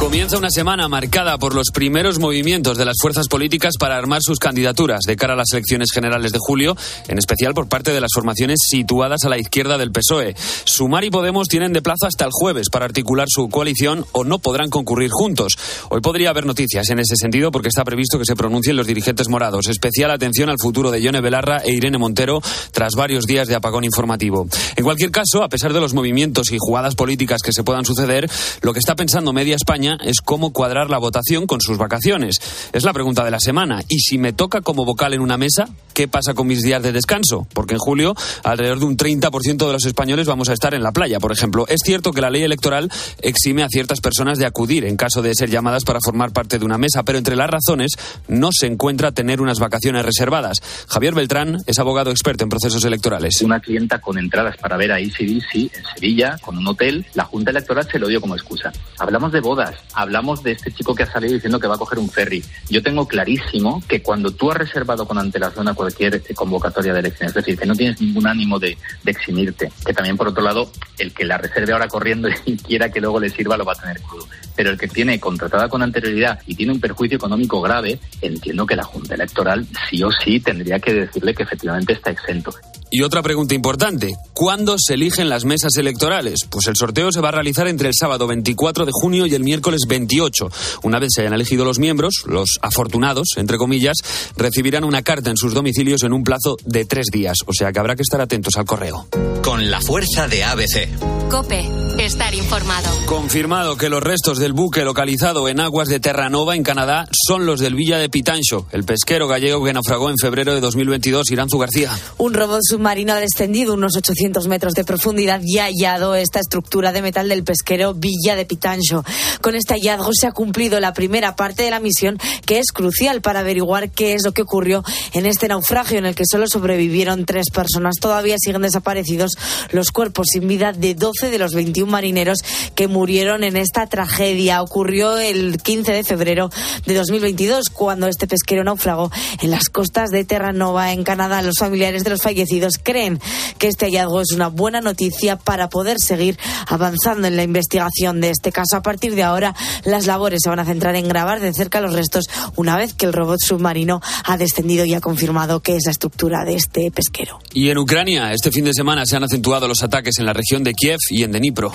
Comienza una semana marcada por los primeros movimientos de las fuerzas políticas para armar sus candidaturas de cara a las elecciones generales de julio, en especial por parte de las formaciones situadas a la izquierda del PSOE. Sumar y Podemos tienen de plazo hasta el jueves para articular su coalición o no podrán concurrir juntos. Hoy podría haber noticias en ese sentido porque está previsto que se pronuncien los dirigentes morados. Especial atención al futuro de Yone Belarra e Irene Montero tras varios días de apagón informativo. En cualquier caso, a pesar de los movimientos y jugadas políticas que se puedan suceder, lo que está pensando media España es cómo cuadrar la votación con sus vacaciones. Es la pregunta de la semana. Y si me toca como vocal en una mesa, ¿qué pasa con mis días de descanso? Porque en julio alrededor de un 30% de los españoles vamos a estar en la playa, por ejemplo. Es cierto que la ley electoral exime a ciertas personas de acudir en caso de ser llamadas para formar parte de una mesa, pero entre las razones no se encuentra tener unas vacaciones reservadas. Javier Beltrán es abogado experto en procesos electorales. Una clienta con entradas para ver a ICDC en Sevilla, con un hotel, la Junta Electoral se lo dio como excusa. Hablamos de bodas, hablamos de este chico que ha salido diciendo que va a coger un ferry. Yo tengo clarísimo que cuando tú has reservado con antelación a cualquier convocatoria de elecciones, es decir, que no tienes ningún ánimo de, de eximirte, que también por otro lado, el que la reserve ahora corriendo y quiera que luego le sirva lo va a tener crudo. Pero el que tiene contratada con anterioridad y tiene un perjuicio económico grave, entiendo que la Junta Electoral sí o sí tendría que decirle que efectivamente está exento. Y otra pregunta importante, ¿cuándo se eligen las mesas electorales? Pues el sorteo se va a realizar entre el sábado 24 de junio y el miércoles 28. Una vez se hayan elegido los miembros, los afortunados, entre comillas, recibirán una carta en sus domicilios en un plazo de tres días. O sea que habrá que estar atentos al correo. Con la fuerza de ABC. Cope, estar informado. Confirmado que los restos del buque localizado en aguas de Terranova, en Canadá, son los del Villa de Pitancho, el pesquero gallego que naufragó en febrero de 2022. Iranzu García. Un robot submarino ha descendido unos 800 metros de profundidad y ha hallado esta estructura de metal del pesquero Villa de Pitancho. Con este hallazgo se ha cumplido la primera parte de la misión, que es crucial para averiguar qué es lo que ocurrió en este naufragio en el que solo sobrevivieron tres personas. Todavía siguen desaparecidos los cuerpos sin vida de 12 de los 21 marineros que murieron en esta tragedia. Ocurrió el 15 de febrero de 2022, cuando este pesquero naufragó en las costas de Terranova, en Canadá. Los familiares de los fallecidos creen que este hallazgo es una buena noticia para poder seguir avanzando en la investigación de este caso. A partir de ahora, las labores se van a centrar en grabar de cerca los restos una vez que el robot submarino ha descendido y ha confirmado que es la estructura de este pesquero. Y en Ucrania, este fin de semana se han acentuado los ataques en la región de Kiev y en Dnipro.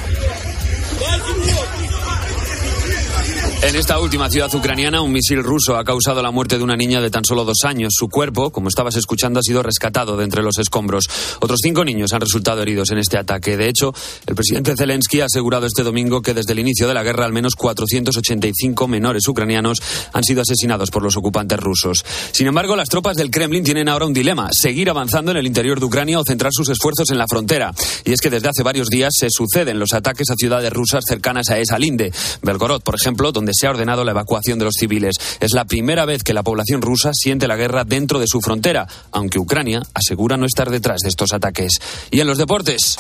En esta última ciudad ucraniana, un misil ruso ha causado la muerte de una niña de tan solo dos años. Su cuerpo, como estabas escuchando, ha sido rescatado de entre los escombros. Otros cinco niños han resultado heridos en este ataque. De hecho, el presidente Zelensky ha asegurado este domingo que desde el inicio de la guerra al menos 485 menores ucranianos han sido asesinados por los ocupantes rusos. Sin embargo, las tropas del Kremlin tienen ahora un dilema, seguir avanzando en el interior de Ucrania o centrar sus esfuerzos en la frontera. Y es que desde hace varios días se suceden los ataques a ciudades rusas cercanas a esa linde. Belgorod, por ejemplo, donde se ha ordenado la evacuación de los civiles. Es la primera vez que la población rusa siente la guerra dentro de su frontera, aunque Ucrania asegura no estar detrás de estos ataques. Y en los deportes.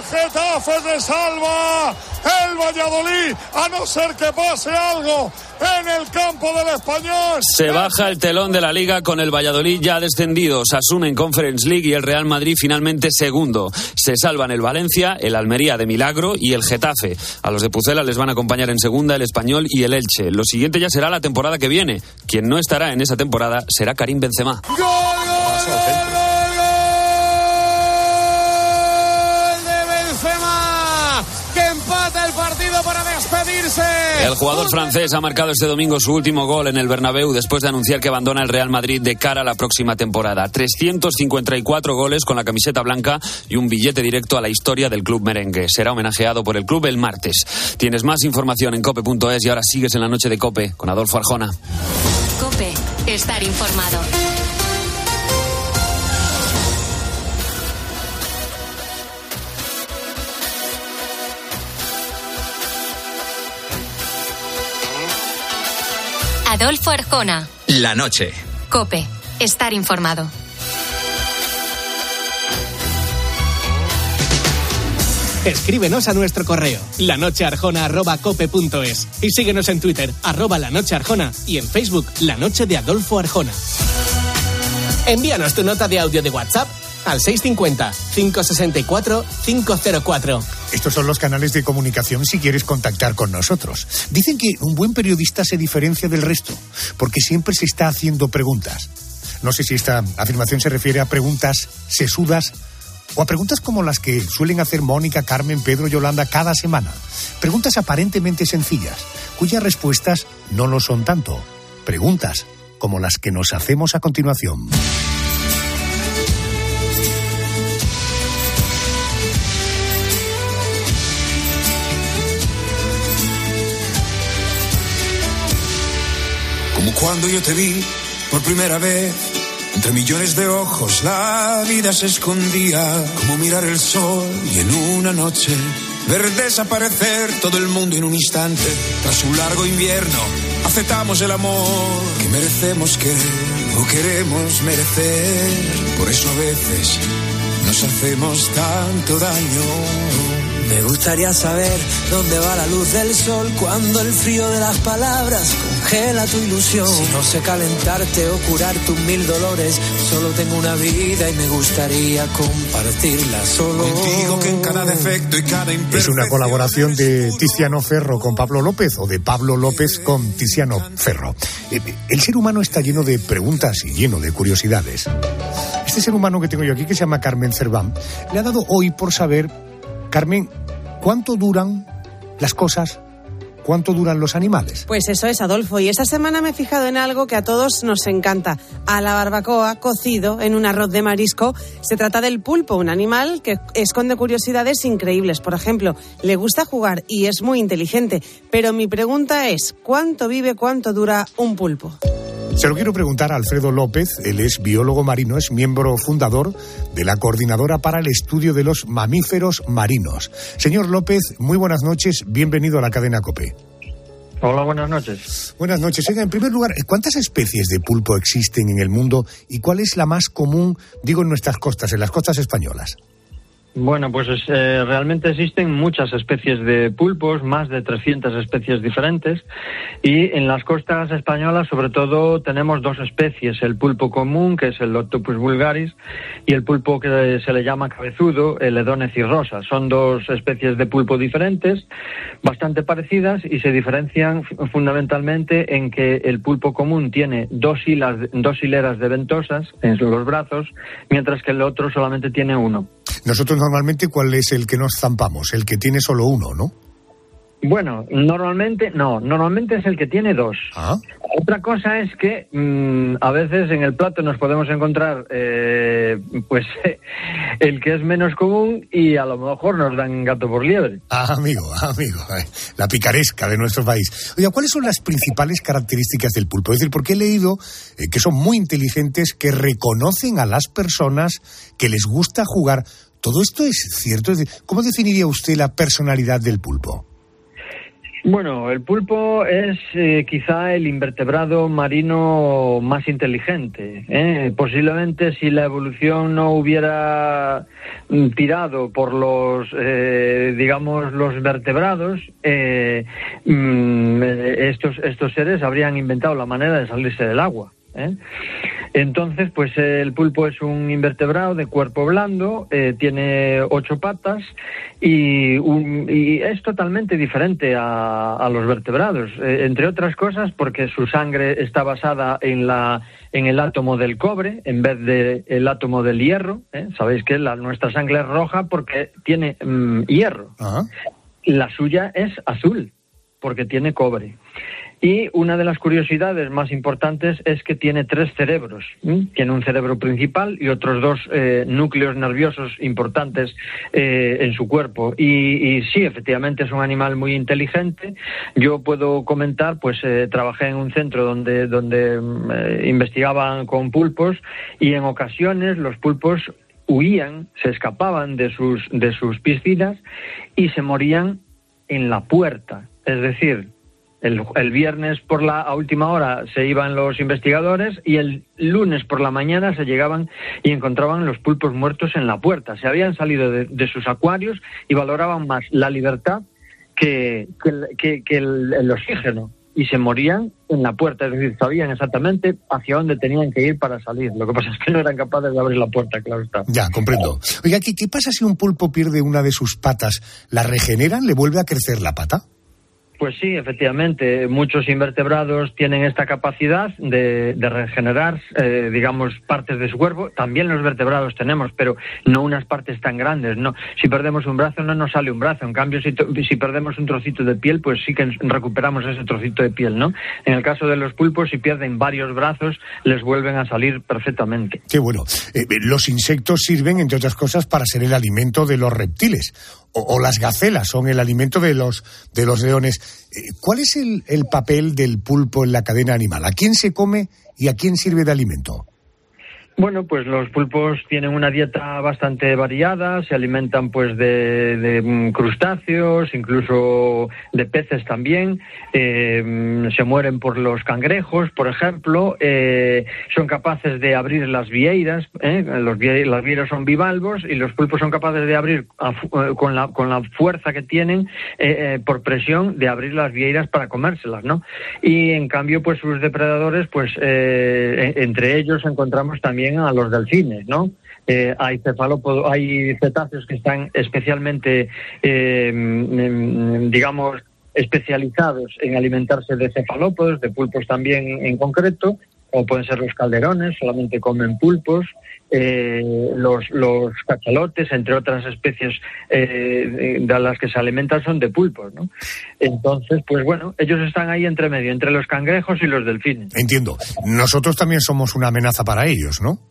El Getafe de salva. El Valladolid, a no ser que pase algo en el campo del español. Se baja el telón de la liga con el Valladolid ya descendido, Sasuna en Conference League y el Real Madrid finalmente segundo. Se salvan el Valencia, el Almería de Milagro y el Getafe. A los de Pucela les van a acompañar en segunda el Español y el Elche. Lo siguiente ya será la temporada que viene. Quien no estará en esa temporada será Karim Benzema. ¡Gol, gol, El jugador francés ha marcado este domingo su último gol en el Bernabéu después de anunciar que abandona el Real Madrid de cara a la próxima temporada. 354 goles con la camiseta blanca y un billete directo a la historia del club merengue. Será homenajeado por el club el martes. Tienes más información en cope.es y ahora sigues en la noche de Cope con Adolfo Arjona. Cope, estar informado. Adolfo Arjona. La noche. Cope, estar informado. Escríbenos a nuestro correo lanochearjona.cope.es y síguenos en Twitter arroba la noche arjona y en Facebook La Noche de Adolfo Arjona. Envíanos tu nota de audio de WhatsApp al 650-564-504. Estos son los canales de comunicación si quieres contactar con nosotros. Dicen que un buen periodista se diferencia del resto, porque siempre se está haciendo preguntas. No sé si esta afirmación se refiere a preguntas sesudas o a preguntas como las que suelen hacer Mónica, Carmen, Pedro y Yolanda cada semana. Preguntas aparentemente sencillas, cuyas respuestas no lo son tanto. Preguntas como las que nos hacemos a continuación. Cuando yo te vi por primera vez, entre millones de ojos la vida se escondía, como mirar el sol y en una noche ver desaparecer todo el mundo en un instante. Tras un largo invierno, aceptamos el amor que merecemos querer o queremos merecer. Por eso a veces nos hacemos tanto daño. Me gustaría saber dónde va la luz del sol cuando el frío de las palabras congela tu ilusión. Si no sé calentarte o curar tus mil dolores, solo tengo una vida y me gustaría compartirla solo. Contigo que en cada defecto y cada Es una colaboración de Tiziano Ferro con Pablo López o de Pablo López con Tiziano Ferro. Eh, El ser humano está lleno de preguntas y lleno de curiosidades. Este ser humano que tengo yo aquí, que se llama Carmen Cerván, le ha dado hoy por saber, Carmen, ¿cuánto duran las cosas? ¿Cuánto duran los animales? Pues eso es, Adolfo. Y esta semana me he fijado en algo que a todos nos encanta. A la barbacoa, cocido en un arroz de marisco. Se trata del pulpo, un animal que esconde curiosidades increíbles. Por ejemplo, le gusta jugar y es muy inteligente. Pero mi pregunta es, ¿cuánto vive, cuánto dura un pulpo? Se lo quiero preguntar a Alfredo López, él es biólogo marino, es miembro fundador de la Coordinadora para el Estudio de los Mamíferos Marinos. Señor López, muy buenas noches, bienvenido a la cadena COPE. Hola, buenas noches. Buenas noches. Oiga, en primer lugar, ¿cuántas especies de pulpo existen en el mundo y cuál es la más común, digo, en nuestras costas, en las costas españolas? Bueno, pues es, eh, realmente existen muchas especies de pulpos, más de 300 especies diferentes, y en las costas españolas sobre todo tenemos dos especies, el pulpo común, que es el Octopus vulgaris, y el pulpo que se le llama cabezudo, el Edones. Son dos especies de pulpo diferentes, bastante parecidas, y se diferencian fundamentalmente en que el pulpo común tiene dos, hilas, dos hileras de ventosas en los brazos, mientras que el otro solamente tiene uno. Nosotros normalmente, ¿cuál es el que nos zampamos? El que tiene solo uno, ¿no? Bueno, normalmente no, normalmente es el que tiene dos. Ah. Otra cosa es que mm, a veces en el plato nos podemos encontrar eh, pues el que es menos común y a lo mejor nos dan gato por liebre. Ah, amigo, amigo, ay, la picaresca de nuestro país. Oiga, ¿cuáles son las principales características del pulpo? Es decir, porque he leído eh, que son muy inteligentes, que reconocen a las personas, que les gusta jugar. ¿Todo esto es cierto? ¿Cómo definiría usted la personalidad del pulpo? Bueno, el pulpo es eh, quizá el invertebrado marino más inteligente. ¿eh? Posiblemente si la evolución no hubiera mm, tirado por los, eh, digamos, los vertebrados, eh, mm, estos, estos seres habrían inventado la manera de salirse del agua. ¿Eh? Entonces, pues el pulpo es un invertebrado de cuerpo blando, eh, tiene ocho patas y, un- y es totalmente diferente a, a los vertebrados, eh, entre otras cosas porque su sangre está basada en la en el átomo del cobre en vez de el átomo del hierro. ¿eh? Sabéis que la, nuestra sangre es roja porque tiene mm, hierro. La suya es azul porque tiene cobre. Y una de las curiosidades más importantes es que tiene tres cerebros. Tiene un cerebro principal y otros dos eh, núcleos nerviosos importantes eh, en su cuerpo. Y, y sí, efectivamente es un animal muy inteligente. Yo puedo comentar, pues eh, trabajé en un centro donde, donde mm, investigaban con pulpos y en ocasiones los pulpos huían, se escapaban de sus, de sus piscinas y se morían en la puerta. Es decir, El, viernes por la a última hora se iban los investigadores y el lunes por la mañana se llegaban y encontraban los pulpos muertos en la puerta. Se habían salido de, sus acuarios y valoraban más la libertad que, que, el, oxígeno y se morían en la puerta, es decir, sabían exactamente hacia dónde tenían que ir para salir. Lo que pasa es que no eran capaces de abrir la puerta, claro está. Ya, comprendo. Oiga, ¿qué, qué pasa si un pulpo pierde una de sus patas? ¿La regeneran? ¿Le vuelve a crecer la pata? Pues sí, efectivamente. Muchos invertebrados tienen esta capacidad de, de regenerar, eh, digamos, partes de su cuerpo. También los vertebrados tenemos, pero no unas partes tan grandes. No, si perdemos un brazo no nos sale un brazo. En cambio, si, si perdemos un trocito de piel, pues sí que recuperamos ese trocito de piel, ¿no? En el caso de los pulpos, si pierden varios brazos, les vuelven a salir perfectamente. Qué bueno. Eh, los insectos sirven, entre otras cosas, para ser el alimento de los reptiles o, las gacelas son el alimento de los, de los leones. Eh, ¿Cuál es el, el, papel del pulpo en la cadena animal? ¿A quién se come y a quién sirve de alimento? Bueno, pues los pulpos tienen una dieta bastante variada, se alimentan pues de, de crustáceos, incluso de peces también, eh, se mueren por los cangrejos, por ejemplo, eh, son capaces de abrir las vieiras, ¿eh? los las vieiras son bivalvos y los pulpos son capaces de abrir a, con, la, con la fuerza que tienen por presión de abrir las vieiras para comérselas, ¿no? Y en cambio, pues sus depredadores, pues entre ellos encontramos también a los delfines, ¿no? Eh, hay cefalópodos, hay cetáceos que están especialmente, eh, digamos, especializados en alimentarse de cefalópodos, de pulpos también en concreto, o pueden ser los calderones, solamente comen pulpos, eh, los, los cachalotes, entre otras especies eh, de las que se alimentan son de pulpos, ¿no? Entonces, pues bueno, ellos están ahí entre medio, entre los cangrejos y los delfines. Entiendo. Nosotros también somos una amenaza para ellos, ¿no?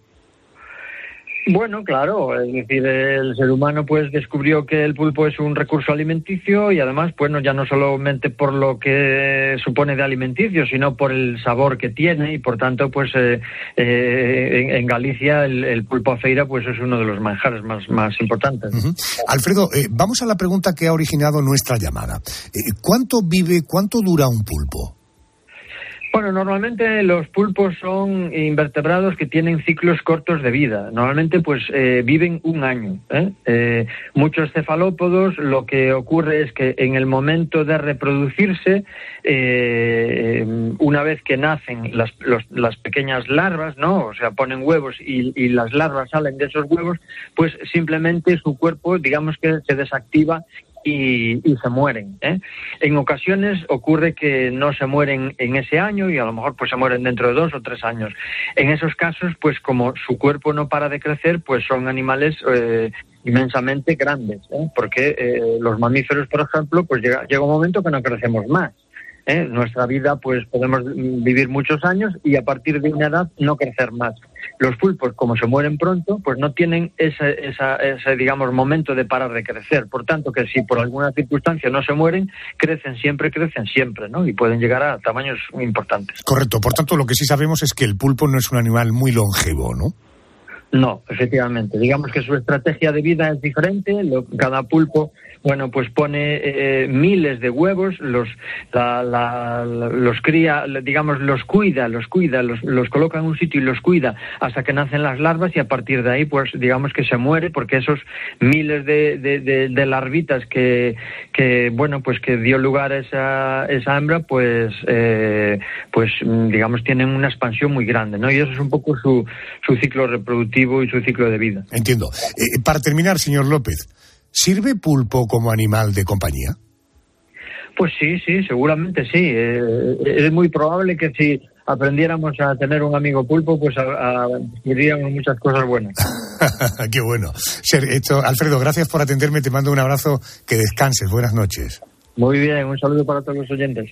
Bueno, claro, es decir, el ser humano pues descubrió que el pulpo es un recurso alimenticio y además, bueno, ya no solamente por lo que supone de alimenticio, sino por el sabor que tiene y por tanto, pues eh, eh, en, Galicia el, pulpo a feira pues es uno de los manjares más, más importantes. Alfredo, eh, vamos a la pregunta que ha originado nuestra llamada. ¿Cuánto vive, cuánto dura un pulpo? Bueno, normalmente los pulpos son invertebrados que tienen ciclos cortos de vida. Normalmente, pues eh, viven un año. ¿eh? Eh, muchos cefalópodos, lo que ocurre es que en el momento de reproducirse, una vez que nacen las, los, las, pequeñas larvas, ¿no? O sea, ponen huevos y, y las larvas salen de esos huevos, pues simplemente su cuerpo, digamos que se desactiva y, se mueren. ¿eh? En ocasiones ocurre que no se mueren en ese año y a lo mejor pues se mueren dentro de dos o tres años. En esos casos, pues como su cuerpo no para de crecer, pues son animales eh, inmensamente grandes, ¿eh? porque eh, los mamíferos, por ejemplo, pues llega, llega un momento que no crecemos más. ¿Eh? nuestra vida pues podemos vivir muchos años y a partir de una edad no crecer más. Los pulpos, como se mueren pronto, pues no tienen ese, esa, ese, digamos, momento de parar de crecer. Por tanto, que si por alguna circunstancia no se mueren, crecen siempre, crecen siempre, ¿no? Y pueden llegar a tamaños importantes. Correcto. Por tanto, lo que sí sabemos es que el pulpo no es un animal muy longevo, ¿no? No, efectivamente. Digamos que su estrategia de vida es diferente. Lo, cada pulpo, bueno, pues pone eh, miles de huevos, los, la, la, los cría, digamos, los cuida, los cuida, los, los coloca en un sitio y los cuida hasta que nacen las larvas y a partir de ahí, pues, digamos que se muere porque esos miles de, de, larvitas que, que, bueno, pues que dio lugar a esa, esa hembra, pues, eh, pues, digamos, tienen una expansión muy grande, ¿no? Y eso es un poco su, su ciclo reproductivo y su ciclo de vida. Entiendo. Eh, para terminar, señor López, ¿sirve pulpo como animal de compañía? Pues sí, sí, seguramente sí. Eh, es muy probable que si aprendiéramos a tener un amigo pulpo, pues diríamos muchas cosas buenas. Qué bueno. Esto, Alfredo, gracias por atenderme. Te mando un abrazo. Que descanses. Buenas noches. Muy bien, un saludo para todos los oyentes.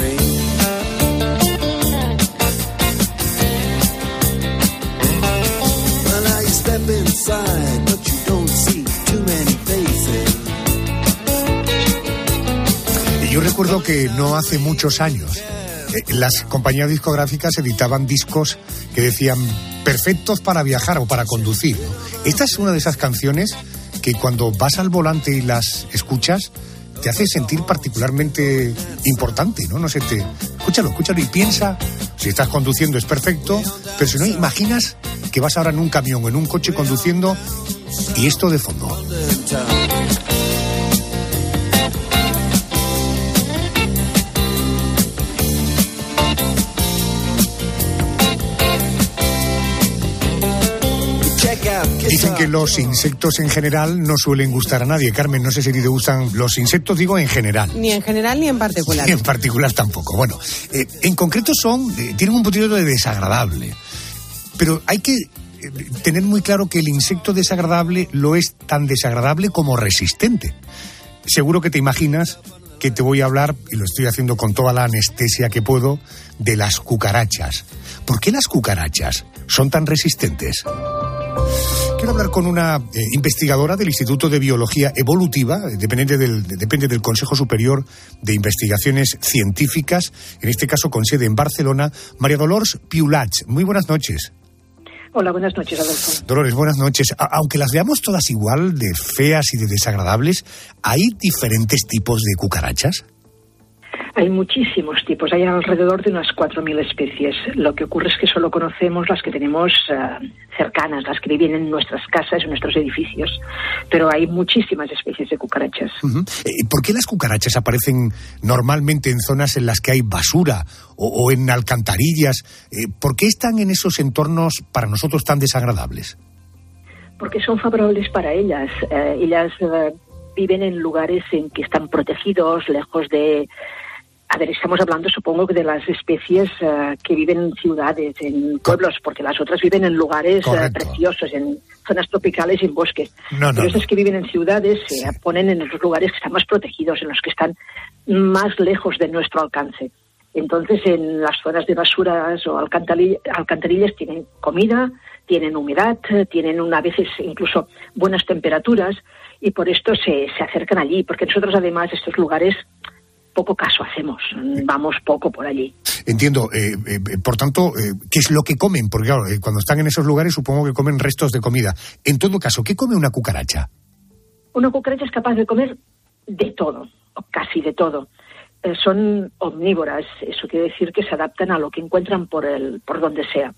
Yo recuerdo que no hace muchos años eh, las compañías discográficas editaban discos que decían perfectos para viajar o para conducir. Esta es una de esas canciones que cuando vas al volante y las escuchas te hace sentir particularmente importante, ¿no? No sé, te escúchalo, escúchalo y piensa, si estás conduciendo es perfecto, pero si no imaginas que vas ahora en un camión o en un coche conduciendo y esto de fondo. Dicen que los insectos en general no suelen gustar a nadie. Carmen, no sé si te gustan los insectos, digo en general. Ni en general ni en particular. Ni en particular tampoco. Bueno, eh, en concreto son, eh, tienen un poquito de desagradable. Pero hay que eh, tener muy claro que el insecto desagradable lo es tan desagradable como resistente. Seguro que te imaginas que te voy a hablar, y lo estoy haciendo con toda la anestesia que puedo, de las cucarachas. ¿Por qué las cucarachas son tan resistentes? Quiero hablar con una eh, investigadora del Instituto de Biología Evolutiva, eh, depende del, depende del Consejo Superior de Investigaciones Científicas, en este caso con sede en Barcelona, María Dolores Piulach. Muy buenas noches. Hola, buenas noches, Adolfo. Dolores, buenas noches. A- aunque las veamos todas igual, de feas y de desagradables, ¿hay diferentes tipos de cucarachas? Hay muchísimos tipos, hay alrededor de unas 4.000 especies. Lo que ocurre es que solo conocemos las que tenemos eh, cercanas, las que viven en nuestras casas, en nuestros edificios. Pero hay muchísimas especies de cucarachas. Eh, ¿Por qué las cucarachas aparecen normalmente en zonas en las que hay basura o, o en alcantarillas? Eh, ¿Por qué están en esos entornos para nosotros tan desagradables? Porque son favorables para ellas. Eh, ellas eh, viven en lugares en que están protegidos, lejos de... A ver, estamos hablando, supongo, de las especies eh, que viven en ciudades, en pueblos, porque las otras viven en lugares eh, Correcto. preciosos, en zonas tropicales y en bosques. No, no, Pero esas no. que viven en ciudades se ponen en los lugares que están más protegidos, en los que están más lejos de nuestro alcance. Entonces, en las zonas de basuras o alcantari- alcantarillas tienen comida, tienen humedad, eh, tienen una, a veces incluso buenas temperaturas y por esto se, se acercan allí, porque nosotros además estos lugares poco caso hacemos, vamos poco por allí. Entiendo. eh, eh, por tanto, eh, ¿qué es lo que comen? Porque claro, eh, cuando están en esos lugares supongo que comen restos de comida. En todo caso, ¿qué come una cucaracha? Una cucaracha es capaz de comer de todo, o casi de todo. Son omnívoras, eso quiere decir que se adaptan a lo que encuentran por, el, por donde sea.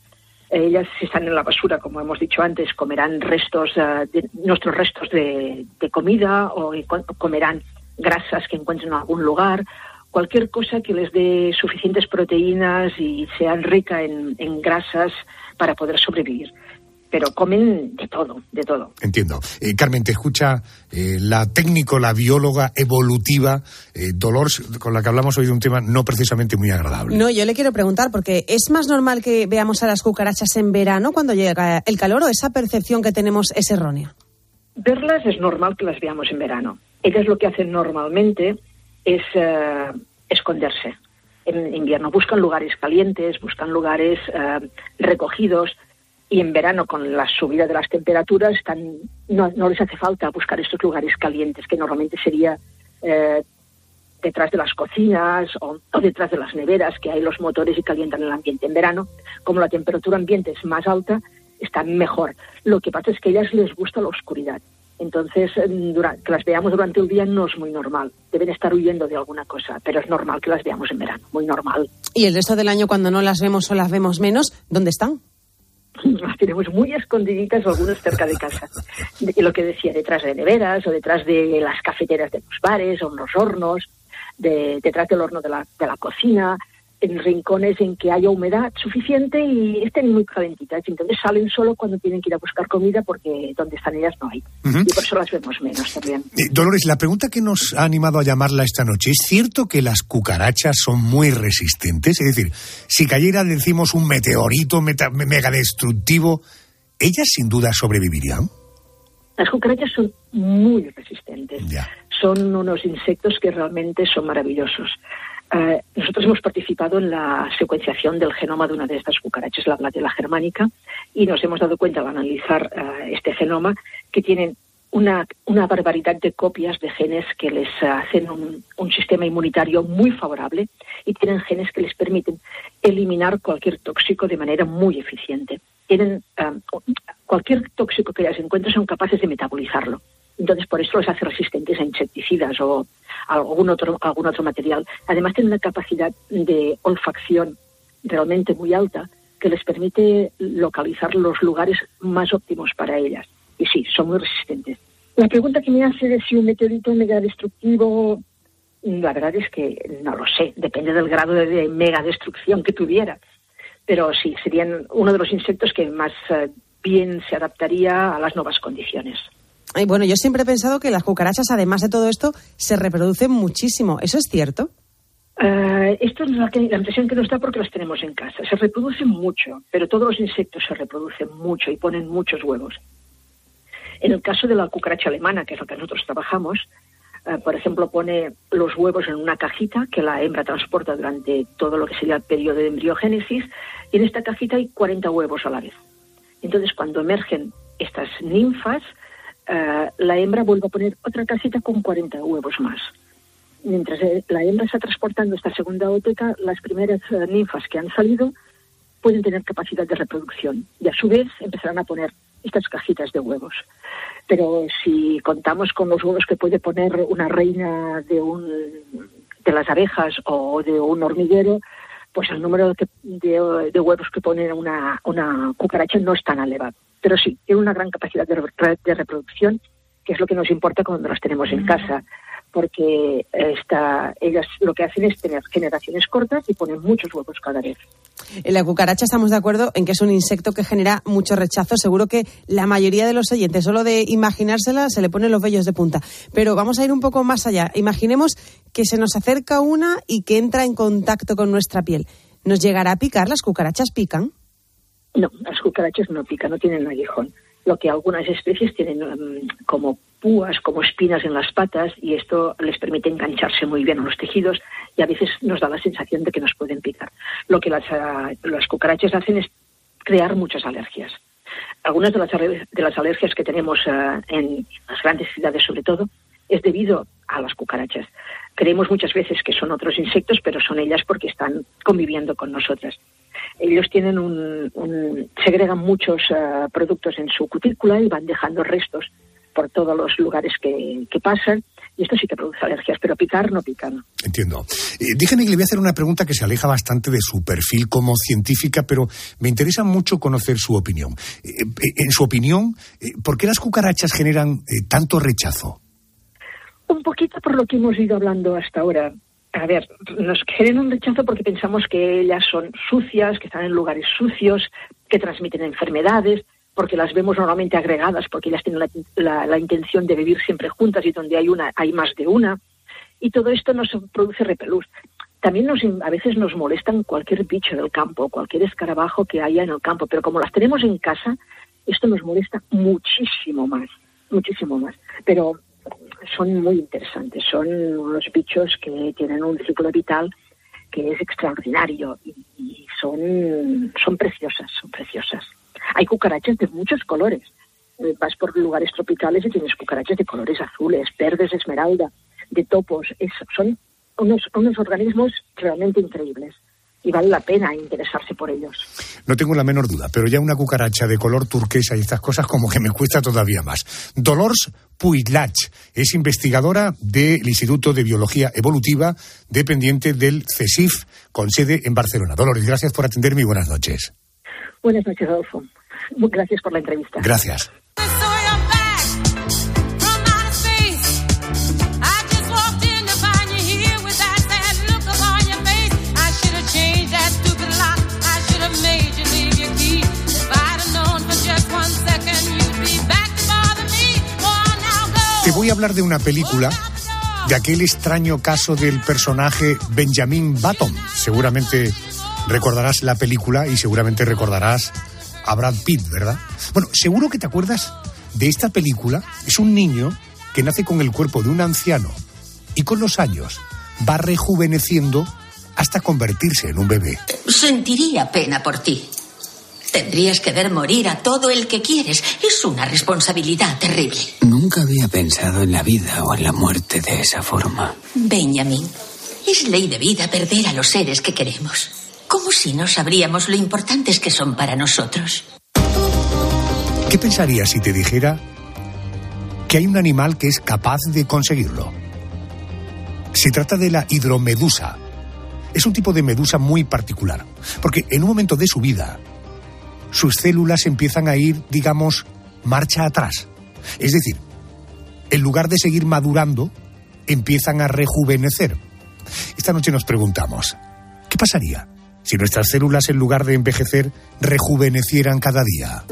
Ellas, si están en la basura, como hemos dicho antes, comerán restos, de, nuestros restos de, de comida o comerán grasas que encuentren en algún lugar, cualquier cosa que les dé suficientes proteínas y sean rica en, en grasas para poder sobrevivir. Pero comen de todo, de todo. Entiendo. Eh, Carmen, te escucha eh, la técnico, la bióloga evolutiva, eh, Dolores, con la que hablamos hoy de un tema no precisamente muy agradable. No, yo le quiero preguntar, porque ¿es más normal que veamos a las cucarachas en verano cuando llega el calor o esa percepción que tenemos es errónea? Verlas es normal que las veamos en verano. Ellas lo que hacen normalmente es eh, esconderse. En invierno buscan lugares calientes, buscan lugares eh, recogidos y en verano con la subida de las temperaturas están, no, les hace falta buscar estos lugares calientes que normalmente sería eh, detrás de las cocinas o, o detrás de las neveras que hay los motores y calientan el ambiente. En verano, como la temperatura ambiente es más alta, están mejor. Lo que pasa es que a ellas les gusta la oscuridad. Entonces, dura- que las veamos durante el día no es muy normal. Deben estar huyendo de alguna cosa, pero es normal que las veamos en verano, muy normal. Y el resto del año, cuando no las vemos o las vemos menos, ¿dónde están? Las tenemos muy escondiditas, algunas cerca de casa. Y lo que decía, detrás de neveras o detrás de las cafeteras de los bares o en los hornos, de- detrás del horno de la, de la cocina, en rincones en que haya humedad suficiente y estén muy calentitas. Entonces salen solo cuando tienen que ir a buscar comida porque donde están ellas no hay. Y por eso las vemos menos también. Eh, Dolores, la pregunta que nos ha animado a llamarla esta noche, ¿es cierto que las cucarachas son muy resistentes? Es decir, si cayera, decimos, un meteorito meta- me- mega destructivo, ¿ellas sin duda sobrevivirían? Las cucarachas son muy resistentes. Ya. Son unos insectos que realmente son maravillosos. Eh, nosotros hemos participado en la secuenciación del genoma de una de estas cucarachas, la Blatella germánica, y nos hemos dado cuenta al analizar eh, este genoma que tienen una, barbaridad de copias de genes que les hacen un, sistema inmunitario muy favorable y tienen genes que les permiten eliminar cualquier tóxico de manera muy eficiente. Tienen um, cualquier tóxico que ellas encuentren son capaces de metabolizarlo. Entonces, por eso los hace resistentes a insecticidas o algún otro, algún otro material. Además, tienen una capacidad de olfacción realmente muy alta que les permite localizar los lugares más óptimos para ellas. Y sí, son muy resistentes. La pregunta que me hace de si un meteorito mega destructivo, la verdad es que no lo sé, depende del grado de mega destrucción que tuviera. Pero sí, serían uno de los insectos que más uh, bien se adaptaría a las nuevas condiciones. Y bueno, yo siempre he pensado que las cucarachas, además de todo esto, se reproducen muchísimo. ¿Eso es cierto? Uh, esto es la, la, impresión que nos da porque las tenemos en casa. Se reproducen mucho, pero todos los insectos se reproducen mucho y ponen muchos huevos. En el caso de la cucaracha alemana, que es lo que nosotros trabajamos, uh, por ejemplo, pone los huevos en una cajita que la hembra transporta durante todo lo que sería el periodo de embriogénesis, y en esta cajita hay 40 huevos a la vez. Entonces, cuando emergen estas ninfas, uh, la hembra vuelve a poner otra casita con 40 huevos más. Mientras eh, la hembra está transportando esta segunda ooteca, las primeras uh, ninfas que han salido pueden tener capacidad de reproducción y a su vez empezarán a poner estas cajitas de huevos. Pero si contamos con los huevos que puede poner una reina de, un, de las abejas o de un hormiguero, pues el número de huevos que pone una, una, cucaracha no es tan elevado. Pero sí, tiene una gran capacidad de, de reproducción, que es lo que nos importa cuando las tenemos en casa porque esta, ellas lo que hacen es tener generaciones cortas y ponen muchos huevos cada vez. En la cucaracha estamos de acuerdo en que es un insecto que genera mucho rechazo. Seguro que la mayoría de los oyentes, solo de imaginársela, se le ponen los vellos de punta. Pero vamos a ir un poco más allá. Imaginemos que se nos acerca una y que entra en contacto con nuestra piel. ¿Nos llegará a picar? ¿Las cucarachas pican? No, las cucarachas no pican, no tienen aguijón. Lo que algunas especies tienen um, como púas, como espinas en las patas, y esto les permite engancharse muy bien a los tejidos y a veces nos da la sensación de que nos pueden picar. Lo que las, uh, las cucarachas hacen es crear muchas alergias. Algunas de las, de las alergias que tenemos uh, en las grandes ciudades, sobre todo, es debido a las cucarachas. Creemos muchas veces que son otros insectos, pero son ellas porque están conviviendo con nosotras. Ellos tienen un, un segregan muchos uh, productos en su cutícula y van dejando restos por todos los lugares que, que, pasan. Y esto sí que produce alergias, pero picar no pican. Entiendo. Eh, que le voy a hacer una pregunta que se aleja bastante de su perfil como científica, pero me interesa mucho conocer su opinión. Eh, eh, en su opinión, eh, ¿por qué las cucarachas generan eh, tanto rechazo? Un poquito por lo que hemos ido hablando hasta ahora. A ver, nos generan un rechazo porque pensamos que ellas son sucias, que están en lugares sucios, que transmiten enfermedades, porque las vemos normalmente agregadas, porque ellas tienen la, la, la, intención de vivir siempre juntas y donde hay una hay más de una. Y todo esto nos produce repelús. También nos, a veces nos molestan cualquier bicho del campo, cualquier escarabajo que haya en el campo, pero como las tenemos en casa, esto nos molesta muchísimo más, muchísimo más. Pero son muy interesantes, son unos bichos que tienen un ciclo vital que es extraordinario y, son, son preciosas, son preciosas. Hay cucarachas de muchos colores. Eh, vas por lugares tropicales y tienes cucarachas de colores azules, verdes, esmeralda, de topos. Es, son unos, unos organismos realmente increíbles y vale la pena interesarse por ellos. No tengo la menor duda, pero ya una cucaracha de color turquesa y estas cosas como que me cuesta todavía más. Dolores Puitlach es investigadora del Instituto de Biología Evolutiva, dependiente del CESIF, con sede en Barcelona. Dolores, gracias por atenderme y buenas noches. Buenas noches, Adolfo. Gracias por la entrevista. Gracias. Te voy a hablar de una película de aquel extraño caso del personaje Benjamin Button. Seguramente recordarás la película y seguramente recordarás a Brad Pitt, ¿verdad? Bueno, seguro que te acuerdas de esta película. Es un niño que nace con el cuerpo de un anciano y con los años va rejuveneciendo hasta convertirse en un bebé. Sentiría pena por ti. Tendrías que ver morir a todo el que quieres. Es una responsabilidad terrible. Nunca había pensado en la vida o en la muerte de esa forma. Benjamin, es ley de vida perder a los seres que queremos. Como si no sabríamos lo importantes que son para nosotros. ¿Qué pensarías si te dijera que hay un animal que es capaz de conseguirlo? Se trata de la hidromedusa. Es un tipo de medusa muy particular, porque en un momento de su vida sus células empiezan a ir, digamos, marcha atrás. Es decir, en lugar de seguir madurando, empiezan a rejuvenecer. Esta noche nos preguntamos, ¿qué pasaría si nuestras células, en lugar de envejecer, rejuvenecieran cada día?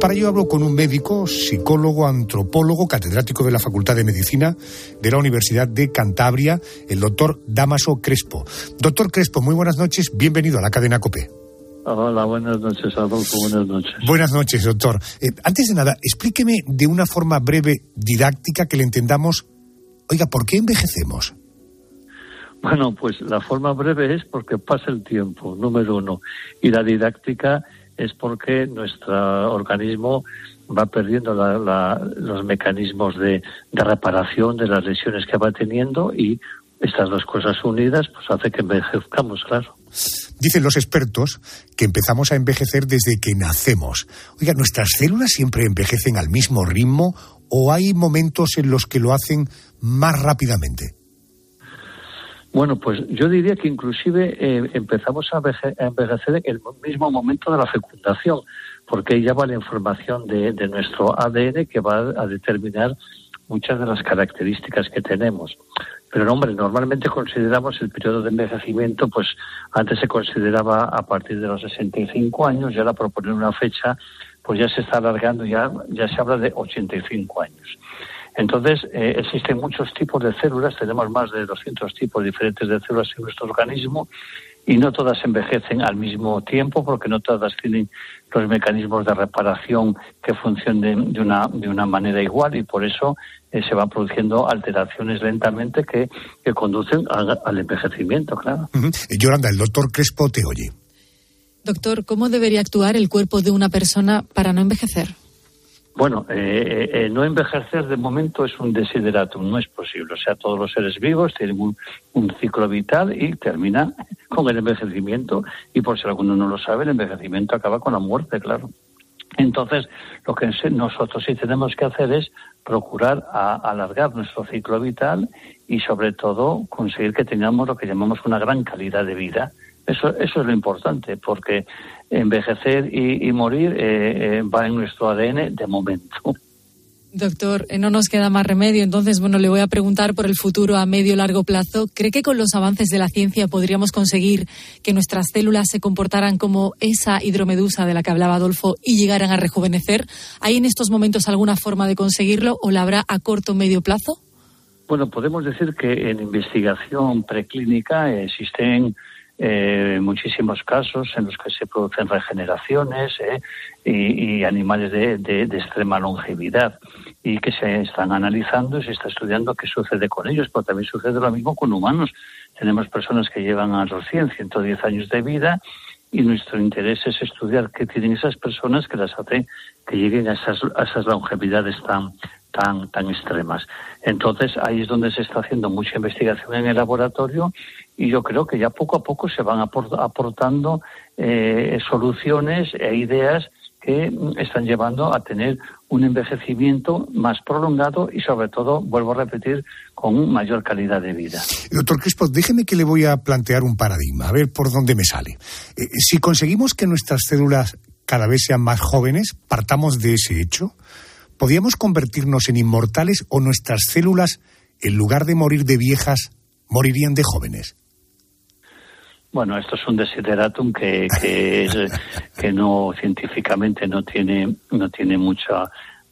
Para ello hablo con un médico, psicólogo, antropólogo, catedrático de la Facultad de Medicina de la Universidad de Cantabria, el doctor Damaso Crespo. Doctor Crespo, muy buenas noches, bienvenido a la cadena COPE. Hola, buenas noches, Adolfo, buenas noches. Buenas noches, doctor. Eh, antes de nada, explíqueme de una forma breve, didáctica, que le entendamos, oiga, ¿por qué envejecemos? Bueno, pues la forma breve es porque pasa el tiempo, número uno. Y la didáctica es porque nuestro organismo va perdiendo los mecanismos de, de, reparación de las lesiones que va teniendo y estas dos cosas unidas pues hace que envejezcamos, claro. Dicen los expertos que empezamos a envejecer desde que nacemos. Oiga, ¿nuestras células siempre envejecen al mismo ritmo o hay momentos en los que lo hacen más rápidamente? Bueno, pues yo diría que inclusive eh, empezamos a envejecer en el mismo momento de la fecundación, porque ahí ya va la información de, de nuestro ADN que va a determinar muchas de las características que tenemos. Pero hombre, normalmente consideramos el periodo de envejecimiento, pues antes se consideraba a partir de los 65 años, y ahora por poner una fecha, pues ya se está alargando, ya, ya se habla de 85 años. Entonces, eh, existen muchos tipos de células, tenemos más de 200 tipos diferentes de células en nuestro organismo y no todas envejecen al mismo tiempo porque no todas tienen los mecanismos de reparación que funcionen de una, de una manera igual y por eso eh, se van produciendo alteraciones lentamente que, que conducen al envejecimiento, claro. Yolanda, el doctor Crespo te oye. Doctor, ¿cómo debería actuar el cuerpo de una persona para no envejecer? Bueno, eh, eh, no envejecer de momento es un desideratum, no es posible. O sea, todos los seres vivos tienen un, un, ciclo vital y termina con el envejecimiento. Y por si alguno no lo sabe, el envejecimiento acaba con la muerte, claro. Entonces, lo que nosotros sí tenemos que hacer es procurar a, alargar nuestro ciclo vital y, sobre todo, conseguir que tengamos lo que llamamos una gran calidad de vida. Eso, eso es lo importante, porque envejecer y, morir eh, eh, va en nuestro ADN de momento. Doctor, eh, no nos queda más remedio. Entonces, bueno, le voy a preguntar por el futuro a medio largo plazo. ¿Cree que con los avances de la ciencia podríamos conseguir que nuestras células se comportaran como esa hidromedusa de la que hablaba Adolfo y llegaran a rejuvenecer? ¿Hay en estos momentos alguna forma de conseguirlo o la habrá a corto o medio plazo? Bueno, podemos decir que en investigación preclínica existen eh, muchísimos casos en los que se producen regeneraciones eh, y, animales de, extrema longevidad y que se están analizando y se está estudiando qué sucede con ellos, pero también sucede lo mismo con humanos. Tenemos personas que llevan a los 100, 110 años de vida y nuestro interés es estudiar qué tienen esas personas que las hace que lleguen a esas, a esas longevidades tan, tan, tan extremas. Entonces ahí es donde se está haciendo mucha investigación en el laboratorio y yo creo que ya poco a poco se van aportando eh, soluciones e ideas que están llevando a tener un envejecimiento más prolongado y sobre todo, vuelvo a repetir, con mayor calidad de vida. Doctor Crespo, déjeme que le voy a plantear un paradigma, a ver por dónde me sale. Eh, si conseguimos que nuestras células cada vez sean más jóvenes, partamos de ese hecho, ¿podríamos convertirnos en inmortales o nuestras células, en lugar de morir de viejas, morirían de jóvenes? Bueno, esto es un desideratum que, que, no científicamente no tiene no tiene mucha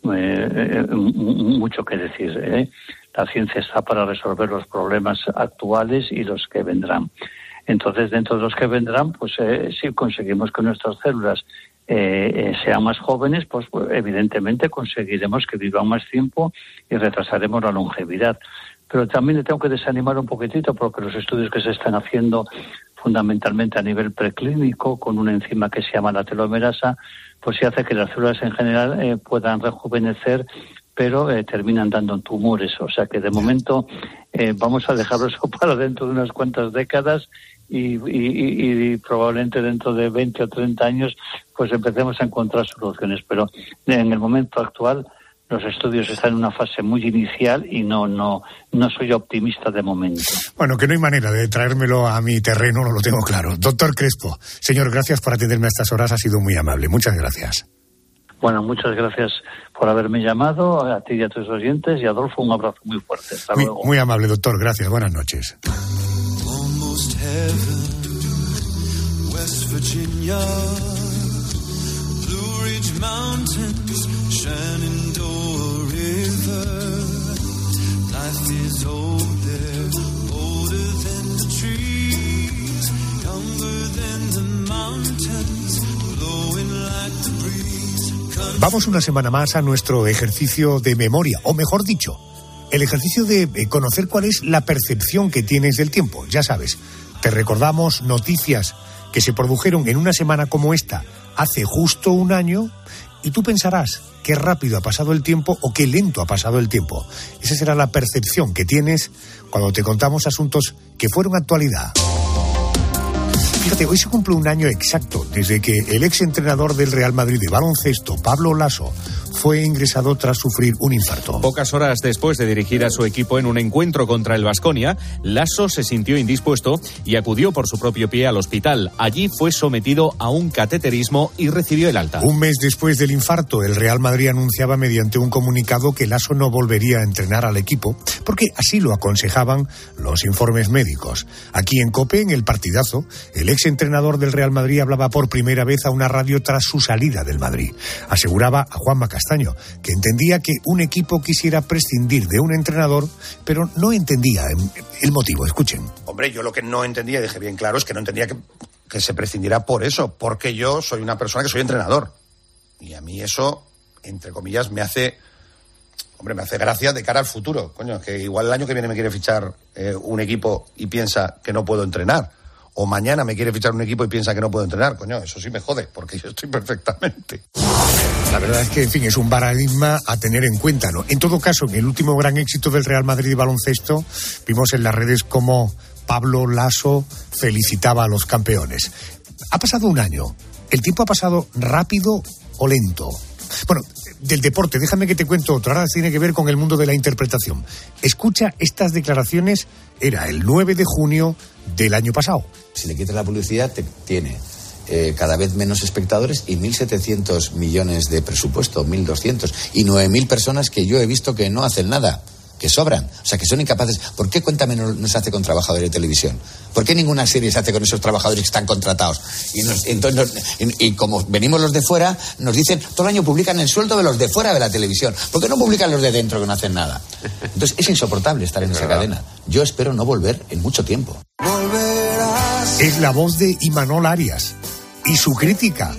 eh, mucho que decir. ¿eh? La ciencia está para resolver los problemas actuales y los que vendrán. Entonces, dentro de los que vendrán, pues eh, si conseguimos que nuestras células eh, eh, sean más jóvenes, pues, pues, evidentemente conseguiremos que vivan más tiempo y retrasaremos la longevidad. Pero también le tengo que desanimar un poquitito porque los estudios que se están haciendo fundamentalmente a nivel preclínico, con una enzima que se llama la telomerasa, pues sí hace que las células en general eh, puedan rejuvenecer pero eh, terminan dando tumores. O sea que de momento eh, vamos a dejarlo eso para dentro de unas cuantas décadas y, y, probablemente dentro de 20 o 30 años pues empecemos a encontrar soluciones. Pero en el momento actual los estudios están en una fase muy inicial y no, no, no soy optimista de momento. Bueno, que no hay manera de traérmelo a mi terreno, no lo tengo claro. Doctor Crespo, señor, gracias por atenderme a estas horas, ha sido muy amable. Muchas gracias. Bueno, muchas gracias por haberme llamado, a ti y a tus oyentes, y Adolfo, un abrazo muy fuerte. Hasta muy, luego. muy amable, doctor. Gracias. Buenas noches. Vamos una semana más a nuestro ejercicio de memoria, o mejor dicho, el ejercicio de eh, conocer cuál es la percepción que tienes del tiempo. Ya sabes, te recordamos noticias que se produjeron en una semana como esta hace justo un año y tú pensarás qué rápido ha pasado el tiempo o qué lento ha pasado el tiempo. Esa será la percepción que tienes cuando te contamos asuntos que fueron actualidad. Fíjate, hoy se cumple un año exacto desde que el ex entrenador del Real Madrid de baloncesto, Pablo Lasso, fue ingresado tras sufrir un infarto. Pocas horas después de dirigir a su equipo en un encuentro contra el Vasconia, Lasso se sintió indispuesto y acudió por su propio pie al hospital. Allí fue sometido a un cateterismo y recibió el alta. Un mes después del infarto, el Real Madrid anunciaba mediante un comunicado que Lasso no volvería a entrenar al equipo, porque así lo aconsejaban los informes médicos. Aquí en Cope, en el partidazo, el ex entrenador del Real Madrid hablaba por primera vez a una radio tras su salida del Madrid. Aseguraba a Juan Macas que entendía que un equipo quisiera prescindir de un entrenador, pero no entendía el motivo. Escuchen. Hombre, yo lo que no entendía, dije bien claro, es que no entendía que, que se prescindiera por eso, porque yo soy una persona que soy entrenador. Y a mí eso, entre comillas, me hace hombre, me hace gracia de cara al futuro. Coño, que igual el año que viene me quiere fichar eh, un equipo y piensa que no puedo entrenar. O mañana me quiere fichar un equipo y piensa que no puedo entrenar. Coño, eso sí me jode, porque yo estoy perfectamente. La verdad es que, en fin, es un paradigma a tener en cuenta, ¿no? En todo caso, en el último gran éxito del Real Madrid de baloncesto, vimos en las redes cómo Pablo Lasso felicitaba a los campeones. Ha pasado un año. ¿El tiempo ha pasado rápido o lento? Bueno, del deporte, déjame que te cuento otro. Ahora tiene que ver con el mundo de la interpretación. Escucha estas declaraciones, era el 9 de junio del año pasado. Si le quitas la publicidad, te tiene eh, cada vez menos espectadores y 1.700 millones de presupuesto, 1.200 y 9.000 personas que yo he visto que no hacen nada que sobran, o sea, que son incapaces. ¿Por qué Cuéntame no, no, se hace con trabajadores de televisión? ¿Por qué ninguna serie se hace con esos trabajadores que están contratados? Y, nos, entonces nos, y, y, como venimos los de fuera, nos dicen, todo el año publican el sueldo de los de fuera de la televisión. ¿Por qué no publican los de dentro que no hacen nada? Entonces es insoportable estar en esa cadena. Yo espero no volver en mucho tiempo. Es la voz de Imanol Arias y su crítica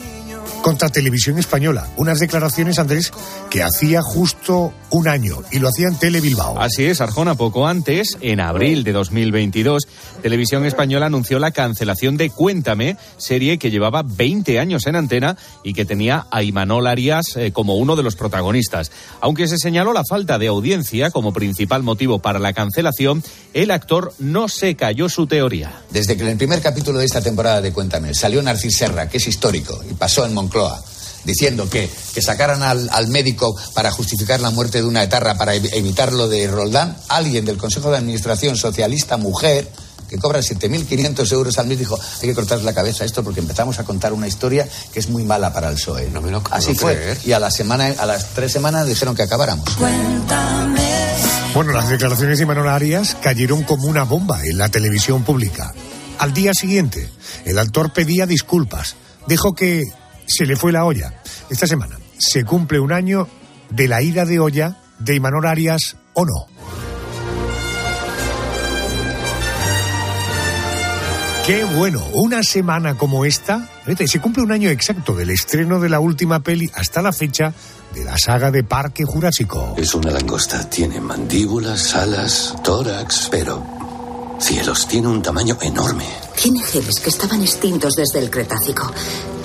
contra Televisión Española. Unas declaraciones, Andrés, que hacía justo un año y lo hacía en Tele Bilbao. Así es, Arjona, poco antes, en abril de 2022, Televisión Española anunció la cancelación de Cuéntame, serie que llevaba 20 años en antena y que tenía a Imanol Arias eh, como uno de los protagonistas. Aunque se señaló la falta de audiencia como principal motivo para la cancelación, el actor no se cayó su teoría. Desde que en el primer capítulo de esta temporada de Cuéntame salió Narcis Serra, que es histórico, y pasó en Moncloa, diciendo que, que sacaran al, al, médico para justificar la muerte de una etarra, para evitar lo de Roldán, alguien del Consejo de Administración Socialista, mujer, que cobra 7.500 euros al mes, dijo, hay que cortar la cabeza a esto porque empezamos a contar una historia que es muy mala para el PSOE. No me lo Así fue. Creer. Y a la semana, a las tres semanas dijeron que acabáramos. Cuéntame. Bueno, las declaraciones de Manuel Arias cayeron como una bomba en la televisión pública. Al día siguiente, el actor pedía disculpas. Dijo que se le fue la olla. Esta semana se cumple un año de la ida de olla de Imanol Arias o no. Qué bueno, una semana como esta, se cumple un año exacto del estreno de la última peli hasta la fecha de la saga de Parque Jurásico. Es una langosta, tiene mandíbulas, alas, tórax, pero cielos, tiene un tamaño enorme. Tiene genes que estaban extintos desde el Cretácico.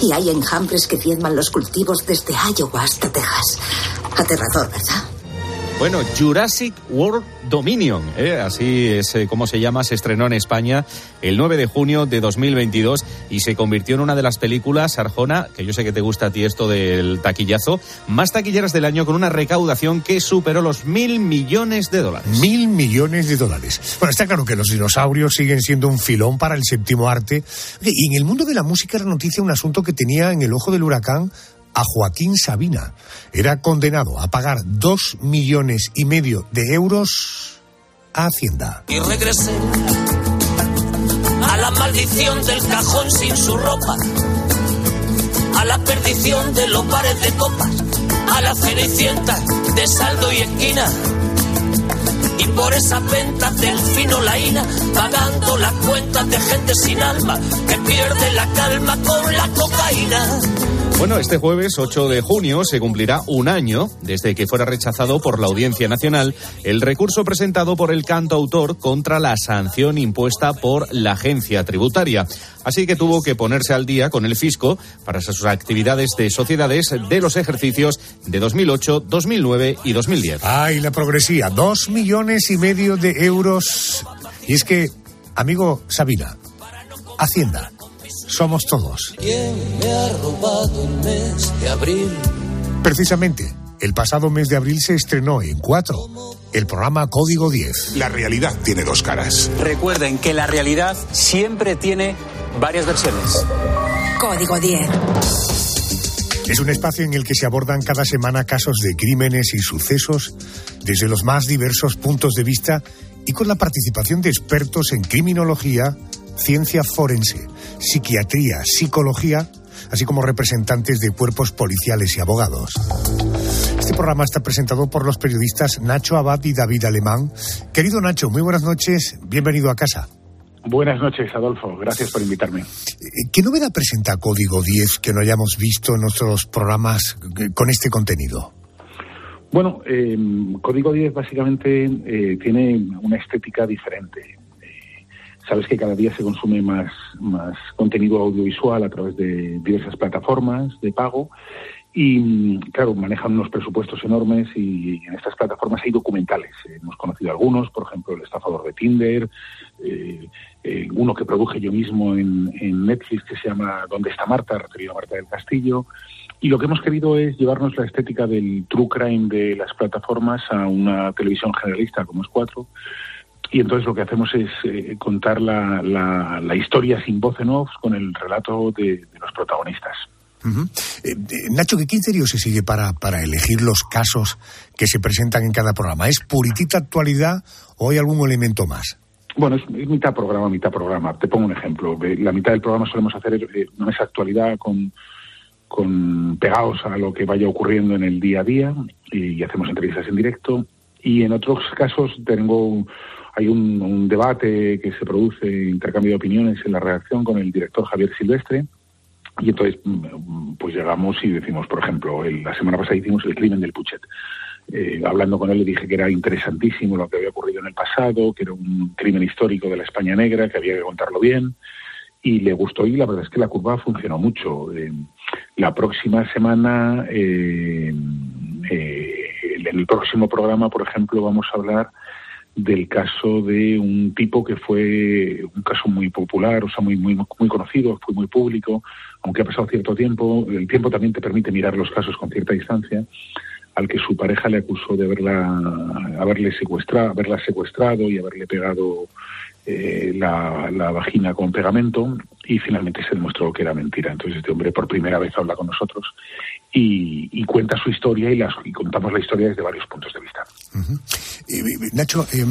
Y hay enjambres que diezman los cultivos desde Iowa hasta Texas. Aterrador, ¿verdad? Bueno, Jurassic World Dominion, ¿eh? así es eh, como se llama, se estrenó en España el 9 de junio de 2022 y se convirtió en una de las películas, Arjona, que yo sé que te gusta a ti esto del taquillazo, más taquilleras del año con una recaudación que superó los mil millones de dólares. Mil millones de dólares. Bueno, está claro que los dinosaurios siguen siendo un filón para el séptimo arte. Y en el mundo de la música era noticia un asunto que tenía en el ojo del huracán a Joaquín Sabina. Era condenado a pagar dos millones y medio de euros a Hacienda. Y regresé a la maldición del cajón sin su ropa, a la perdición de los bares de copas, a la cenicienta de saldo y esquina. Y por esas ventas del fino laína, pagando las cuentas de gente sin alma que pierde la calma con la cocaína. Bueno, este jueves 8 de junio se cumplirá un año desde que fuera rechazado por la Audiencia Nacional el recurso presentado por el cantautor contra la sanción impuesta por la agencia tributaria. Así que tuvo que ponerse al día con el fisco para sus actividades de sociedades de los ejercicios de 2008, 2009 y 2010. Ay, la progresía, dos millones y medio de euros. Y es que, amigo Sabina, Hacienda, somos todos. ¿Quién me ha robado el mes de abril? Precisamente, el pasado mes de abril se estrenó en cuatro el programa Código 10. La realidad tiene dos caras. Recuerden que la realidad siempre tiene varias versiones. Código 10. Es un espacio en el que se abordan cada semana casos de crímenes y sucesos desde los más diversos puntos de vista y con la participación de expertos en criminología, ciencia forense, psiquiatría, psicología, así como representantes de cuerpos policiales y abogados. Este programa está presentado por los periodistas Nacho Abad y David Alemán. Querido Nacho, muy buenas noches, bienvenido a casa. Buenas noches, Adolfo. Gracias por invitarme. Eh, ¿Qué novedad presenta Código 10 que no hayamos visto en nuestros programas con este contenido? Bueno, eh, Código 10 básicamente eh, tiene una estética diferente. Eh, sabes que cada día se consume más, más contenido audiovisual a través de diversas plataformas de pago y, claro, manejan unos presupuestos enormes y en estas plataformas hay documentales. Hemos conocido algunos, por ejemplo, El estafador de Tinder, eh, eh, uno que produje yo mismo en, en, Netflix que se llama ¿Dónde está Marta?, referido a Marta del Castillo. Y lo que hemos querido es llevarnos la estética del true crime de las plataformas a una televisión generalista como es Cuatro. Y entonces lo que hacemos es eh, contar la, la, la, historia sin voz en off con el relato de, de los protagonistas. Uh -huh. eh, Nacho, ¿qué criterio se sigue para, para elegir los casos que se presentan en cada programa? ¿Es puritita actualidad o hay algún elemento más? Bueno, es, es, mitad programa, mitad programa. Te pongo un ejemplo. La mitad del programa solemos hacer eh, no es actualidad con, con pegados a lo que vaya ocurriendo en el día a día y, y hacemos entrevistas en directo. Y en otros casos tengo hay un, un, debate que se produce, intercambio de opiniones en la redacción con el director Javier Silvestre. Y entonces, pues llegamos y decimos, por ejemplo, el, la semana pasada hicimos el crimen del Puchet. Eh, hablando con él le dije que era interesantísimo lo que había ocurrido en el pasado, que era un crimen histórico de la España negra, que había que contarlo bien. Y le gustó y la verdad es que la curva funcionó mucho. Eh, la próxima semana, eh, en el próximo programa, por ejemplo, vamos a hablar del caso de un tipo que fue un caso muy popular, o sea, muy, muy, muy conocido, fue muy público, aunque ha pasado cierto tiempo, el tiempo también te permite mirar los casos con cierta distancia, al que su pareja le acusó de haberla, haberle secuestrado, haberla secuestrado y haberle pegado eh, la, la, vagina con pegamento y finalmente se demostró que era mentira. Entonces este hombre por primera vez habla con nosotros y, y cuenta su historia y, las, y, contamos la historia desde varios puntos de vista. Uh -huh. eh, Nacho, eh,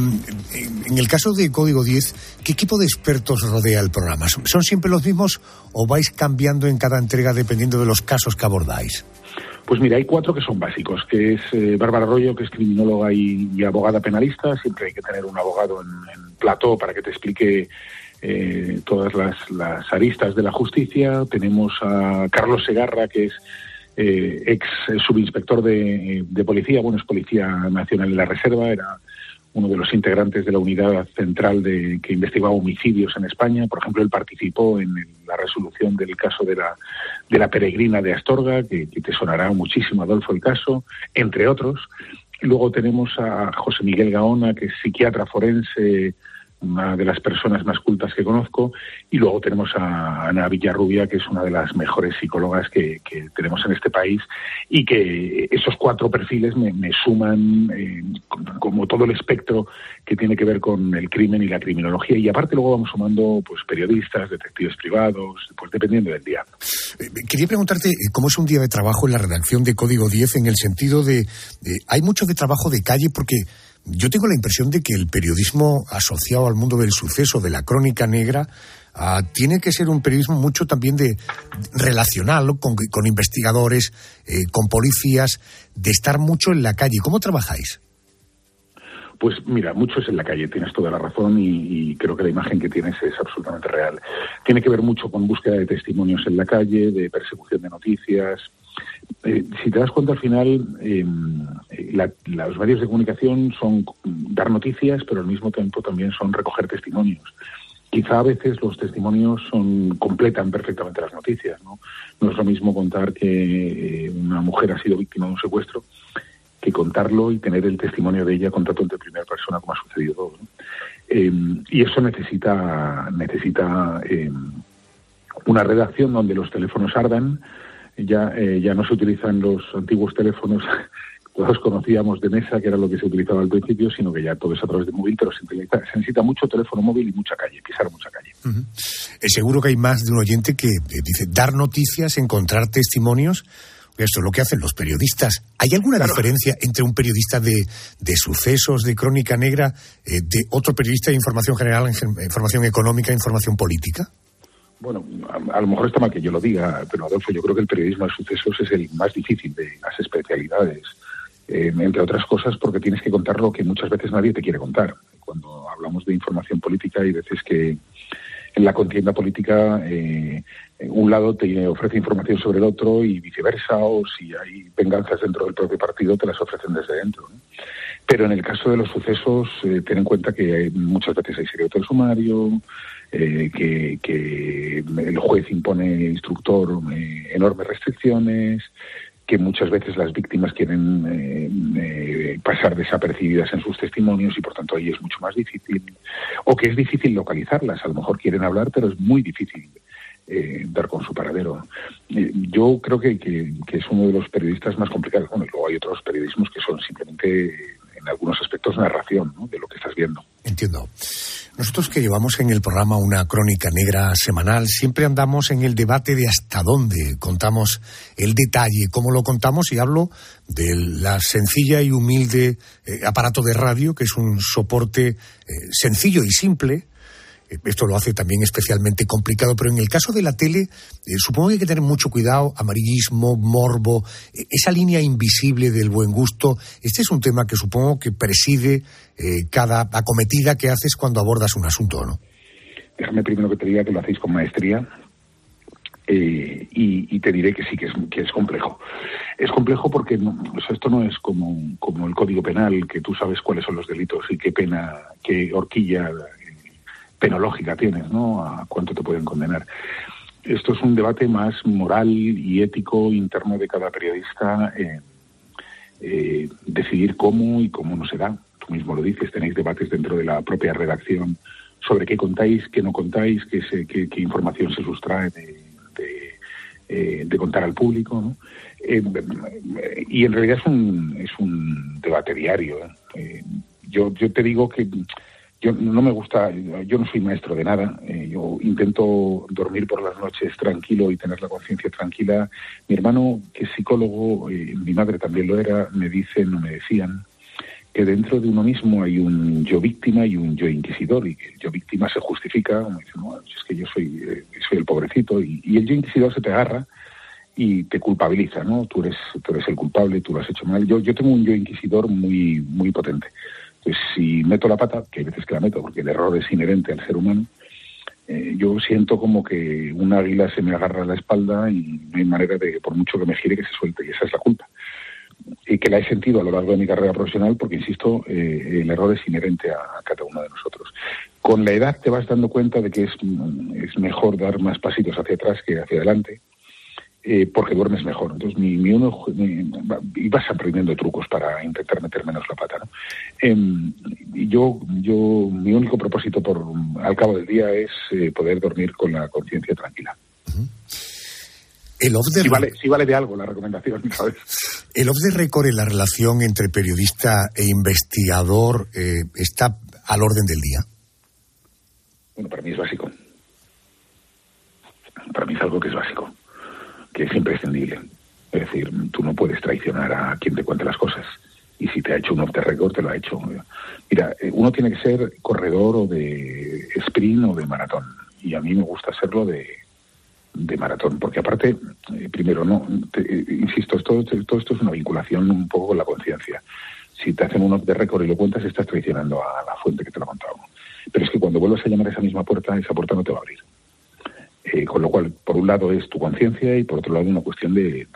en el caso de Código 10, ¿qué equipo de expertos rodea el programa? ¿Son, ¿Son siempre los mismos o vais cambiando en cada entrega dependiendo de los casos que abordáis? Pues mira, hay cuatro que son básicos, que es eh, Bárbara Arroyo, que es criminóloga y, y, abogada penalista. Siempre hay que tener un abogado en, en plató para que te explique eh, todas las, las, aristas de la justicia. Tenemos a Carlos Segarra, que es eh, ex subinspector de, de, policía, bueno, es policía nacional en la reserva, era uno de los integrantes de la unidad central de, que investigaba homicidios en España. Por ejemplo, él participó en la resolución del caso de la, de la peregrina de Astorga, que, que te sonará muchísimo, Adolfo, el caso, entre otros. Luego tenemos a José Miguel Gaona, que es psiquiatra forense, una de las personas más cultas que conozco, y luego tenemos a Ana Villarrubia, que es una de las mejores psicólogas que, tenemos en este país, y que esos cuatro perfiles me, suman eh, como todo el espectro que tiene que ver con el crimen y la criminología, y aparte luego vamos sumando pues periodistas, detectives privados, pues dependiendo del día. Eh, quería preguntarte eh, cómo es un día de trabajo en la redacción de Código 10 en el sentido de, de hay mucho de trabajo de calle porque yo tengo la impresión de que el periodismo asociado al mundo del suceso, de la crónica negra, ah, tiene que ser un periodismo mucho también de relacional con, investigadores, eh, con policías, de estar mucho en la calle. ¿Cómo trabajáis? Pues mira, mucho es en la calle, tienes toda la razón y, y, creo que la imagen que tienes es absolutamente real. Tiene que ver mucho con búsqueda de testimonios en la calle, de persecución de noticias, eh, si te das cuenta al final, em, los medios de comunicación son dar noticias, pero al mismo tiempo también son recoger testimonios. Quizá a veces los testimonios son completan perfectamente las noticias. No, no es lo mismo contar que eh, una mujer ha sido víctima de un secuestro que contarlo y tener el testimonio de ella contado de primera persona como ha sucedido todo. Em, y eso necesita necesita em, una redacción donde los teléfonos ardan, ya, eh, ya no se utilizan los antiguos teléfonos todos conocíamos de mesa, que era lo que se utilizaba al principio, sino que ya todo es a través de móvil, pero se necesita, mucho teléfono móvil y mucha calle, pisar mucha calle. Es seguro que hay más de un oyente que eh, dice dar noticias, encontrar testimonios. Esto es lo que hacen los periodistas. ¿Hay alguna diferencia entre un periodista de, de sucesos, de crónica negra, eh, de otro periodista de información general, información económica, información política? Bueno, a, lo mejor está mal que yo lo diga, pero Adolfo, yo creo que el periodismo de sucesos es el más difícil de las especialidades. Eh, entre otras cosas porque tienes que contar lo que muchas veces nadie te quiere contar. Cuando hablamos de información política hay veces que en la contienda política eh, un lado te ofrece información sobre el otro y viceversa, o si hay venganzas dentro del propio partido te las ofrecen desde dentro. Pero en el caso de los sucesos, eh, ten en cuenta que muchas veces hay secreto del sumario, eh, que, el juez impone instructor eh, enormes restricciones, que muchas veces las víctimas quieren eh, pasar desapercibidas en sus testimonios y por tanto ahí es mucho más difícil, o que es difícil localizarlas, a lo mejor quieren hablar pero es muy difícil dar con su paradero. yo creo que, que, es uno de los periodistas más complicados. Bueno, y luego hay otros periodismos que son simplemente, en algunos aspectos, narración de lo que estás viendo. Entiendo. Nosotros que llevamos en el programa una crónica negra semanal, siempre andamos en el debate de hasta dónde contamos el detalle, cómo lo contamos, y hablo de la sencilla y humilde eh, aparato de radio, que es un soporte eh, sencillo y simple, esto lo hace también especialmente complicado, pero en el caso de la tele, eh, supongo que hay que tener mucho cuidado, amarillismo, morbo, eh, esa línea invisible del buen gusto. Este es un tema que supongo que preside eh, cada acometida que haces cuando abordas un asunto, ¿no? Déjame primero que te diga que lo hacéis con maestría. y, te diré que sí, que es, que es complejo. Es complejo porque esto no es como, como el Código Penal, que tú sabes cuáles son los delitos y qué pena, qué horquilla penológica tienes, ¿no? A cuánto te pueden condenar. Esto es un debate más moral y ético interno de cada periodista, eh, decidir cómo y cómo no se da. Tú mismo lo dices, tenéis debates dentro de la propia redacción sobre qué contáis, qué no contáis, qué, qué, información se sustrae de, eh, contar al público. ¿no? Eh, y en realidad es un, es un debate diario. yo, yo te digo que yo no me gusta, yo no soy maestro de nada, eh, yo intento dormir por las noches tranquilo y tener la conciencia tranquila. Mi hermano, que es psicólogo, eh, mi madre también lo era, me dicen o me decían que dentro de uno mismo hay un yo víctima y un yo inquisidor, y que el yo víctima se justifica, dice, no, es que yo soy, eh, soy el pobrecito, y, y, el yo inquisidor se te agarra y te culpabiliza, ¿no? Tú eres, tú eres el culpable, tú lo has hecho mal. Yo, yo tengo un yo inquisidor muy, muy potente pues si meto la pata, que hay veces que la meto porque el error es inherente al ser humano, eh, yo siento como que un águila se me agarra a la espalda y no hay manera de, por mucho que me gire, que se suelte, y esa es la culpa. y que la he sentido a lo largo de mi carrera profesional porque, insisto, eh, el error es inherente a, cada uno de nosotros. Con la edad te vas dando cuenta de que es, es mejor dar más pasitos hacia atrás que hacia adelante. Eh, porque duermes mejor. Entonces, mi, mi uno, y vas aprendiendo trucos para intentar meter menos la pata. ¿no? Em, yo, yo, mi único propósito por al cabo del día es eh, poder dormir con la conciencia tranquila. El off the si, vale, si vale de algo la recomendación, ¿sabes? El off the record en la relación entre periodista e investigador eh, está al orden del día. Bueno, para mí es básico. Para mí es algo que es básico que es imprescindible. Es decir, tú no puedes traicionar a quien te cuente las cosas. Y si te ha hecho un off the record, te lo ha hecho. Mira, eh, uno tiene que ser corredor o de sprint o de maratón. Y a mí me gusta serlo de, de maratón, porque aparte, eh, primero, no, eh, insisto, todo, todo esto es una vinculación un poco con la conciencia. Si te hacen un off the record y lo cuentas, estás traicionando a la fuente que te lo ha contado. Pero es que cuando vuelvas a llamar a esa misma puerta, esa puerta no te va a abrir. Eh, con lo cual, por un lado es tu conciencia y por otro lado una cuestión de,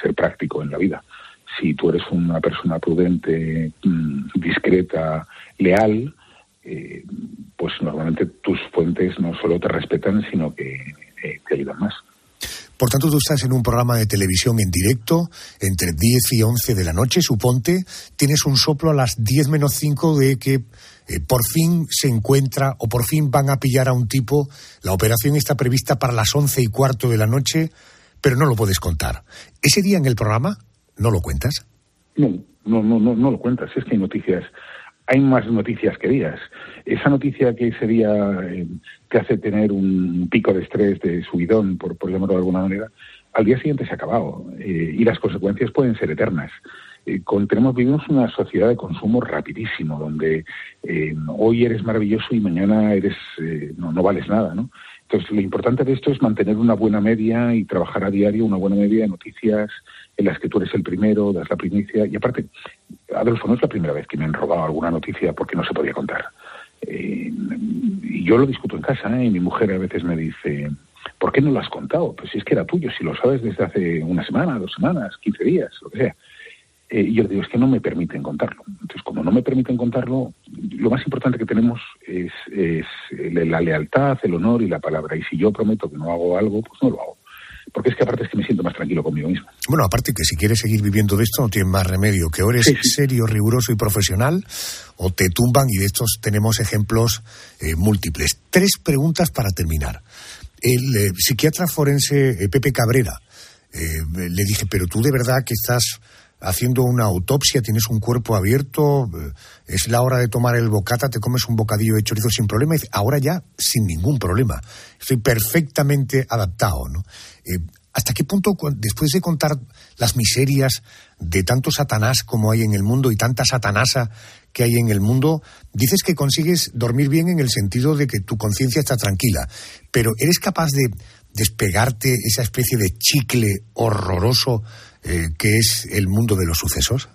ser práctico en la vida. Si tú eres una persona prudente, mm, discreta, leal, eh, pues normalmente tus fuentes no solo te respetan, sino que eh, te ayudan más. Por tanto, tú estás en un programa de televisión en directo entre 10 y 11 de la noche, suponte, tienes un soplo a las 10 menos 5 de que eh, por fin se encuentra o por fin van a pillar a un tipo. La operación está prevista para las once y cuarto de la noche, pero no lo puedes contar. ¿Ese día en el programa no lo cuentas? No, no, no, no, no lo cuentas. Es que hay noticias, hay más noticias que días. Esa noticia que ese día eh, te hace tener un pico de estrés, de subidón, por, por llamarlo de alguna manera, al día siguiente se ha acabado eh, y las consecuencias pueden ser eternas. Eh, tenemos, vivimos una sociedad de consumo rapidísimo, donde eh, hoy eres maravilloso y mañana eres eh, no, no vales nada, ¿no? Entonces, lo importante de esto es mantener una buena media y trabajar a diario una buena media de noticias en las que tú eres el primero, das la primicia. Y aparte, Adolfo, no es la primera vez que me han robado alguna noticia porque no se podía contar. y yo lo discuto en casa, y mi mujer a veces me dice, ¿por qué no lo has contado? Pues si es que era tuyo, si lo sabes desde hace una semana, dos semanas, quince días, lo que sea. Eh, y yo digo, es que no me permiten contarlo. Entonces, como no me permiten contarlo, lo más importante que tenemos es, la lealtad, el honor y la palabra. Y si yo prometo que no hago algo, pues no lo hago. Porque es que aparte es que me siento más tranquilo conmigo mismo. Bueno, aparte que si quieres seguir viviendo de esto, no tienes más remedio. Que o eres serio, riguroso y profesional, o te tumban, y de estos tenemos ejemplos eh, múltiples. Tres preguntas para terminar. El eh, psiquiatra forense Pepe Cabrera le dije, pero tú de verdad que estás haciendo una autopsia, tienes un cuerpo abierto, eh, es la hora de tomar el bocata, te comes un bocadillo de chorizo sin problema, y ahora ya sin ningún problema, estoy perfectamente adaptado, ¿no? Eh, ¿Hasta qué punto, después de contar las miserias de tanto Satanás como hay en el mundo y tanta Satanasa que hay en el mundo, dices que consigues dormir bien en el sentido de que tu conciencia está tranquila, pero ¿eres capaz de despegarte esa especie de chicle horroroso eh, que es el mundo de los sucesos?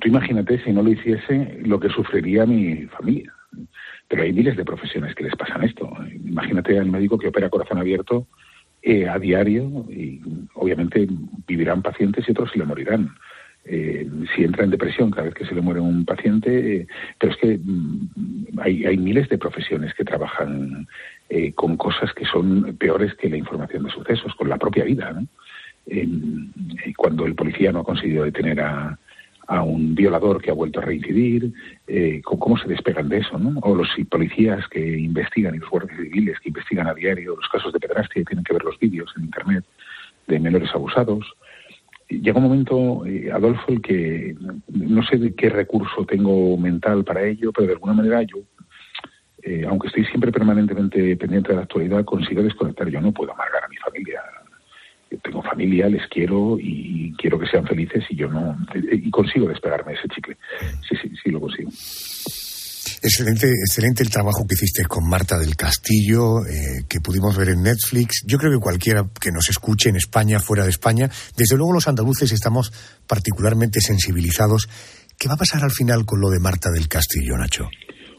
Tú imagínate si no lo hiciese lo que sufriría mi familia. Pero hay miles de profesiones que les pasan esto. Imagínate al médico que opera corazón abierto eh, a diario y obviamente vivirán pacientes y otros se le morirán. Eh, si entra en depresión cada vez que se le muere un paciente, pero es que mm, hay, hay, miles de profesiones que trabajan con cosas que son peores que la información de sucesos, con la propia vida. ¿no? Cuando el policía no ha conseguido detener a, un violador que ha vuelto a reincidir, eh, ¿cómo se despegan de eso? ¿no? O los policías que investigan y los guardias civiles que investigan a diario los casos de pedrastia y tienen que ver los vídeos en Internet de menores abusados. Llega un momento, eh, Adolfo, el que no sé de qué recurso tengo mental para ello, pero de alguna manera yo, eh, aunque estoy siempre permanentemente pendiente de la actualidad, consigo desconectar. Yo no puedo amargar a mi familia tengo familia, les quiero y quiero que sean felices y yo no y consigo despegarme ese chicle. Sí, sí, sí lo consigo. Excelente, excelente el trabajo que hiciste con Marta del Castillo, eh, que pudimos ver en Netflix. Yo creo que cualquiera que nos escuche en España, fuera de España, desde luego los andaluces estamos particularmente sensibilizados. ¿Qué va a pasar al final con lo de Marta del Castillo, Nacho?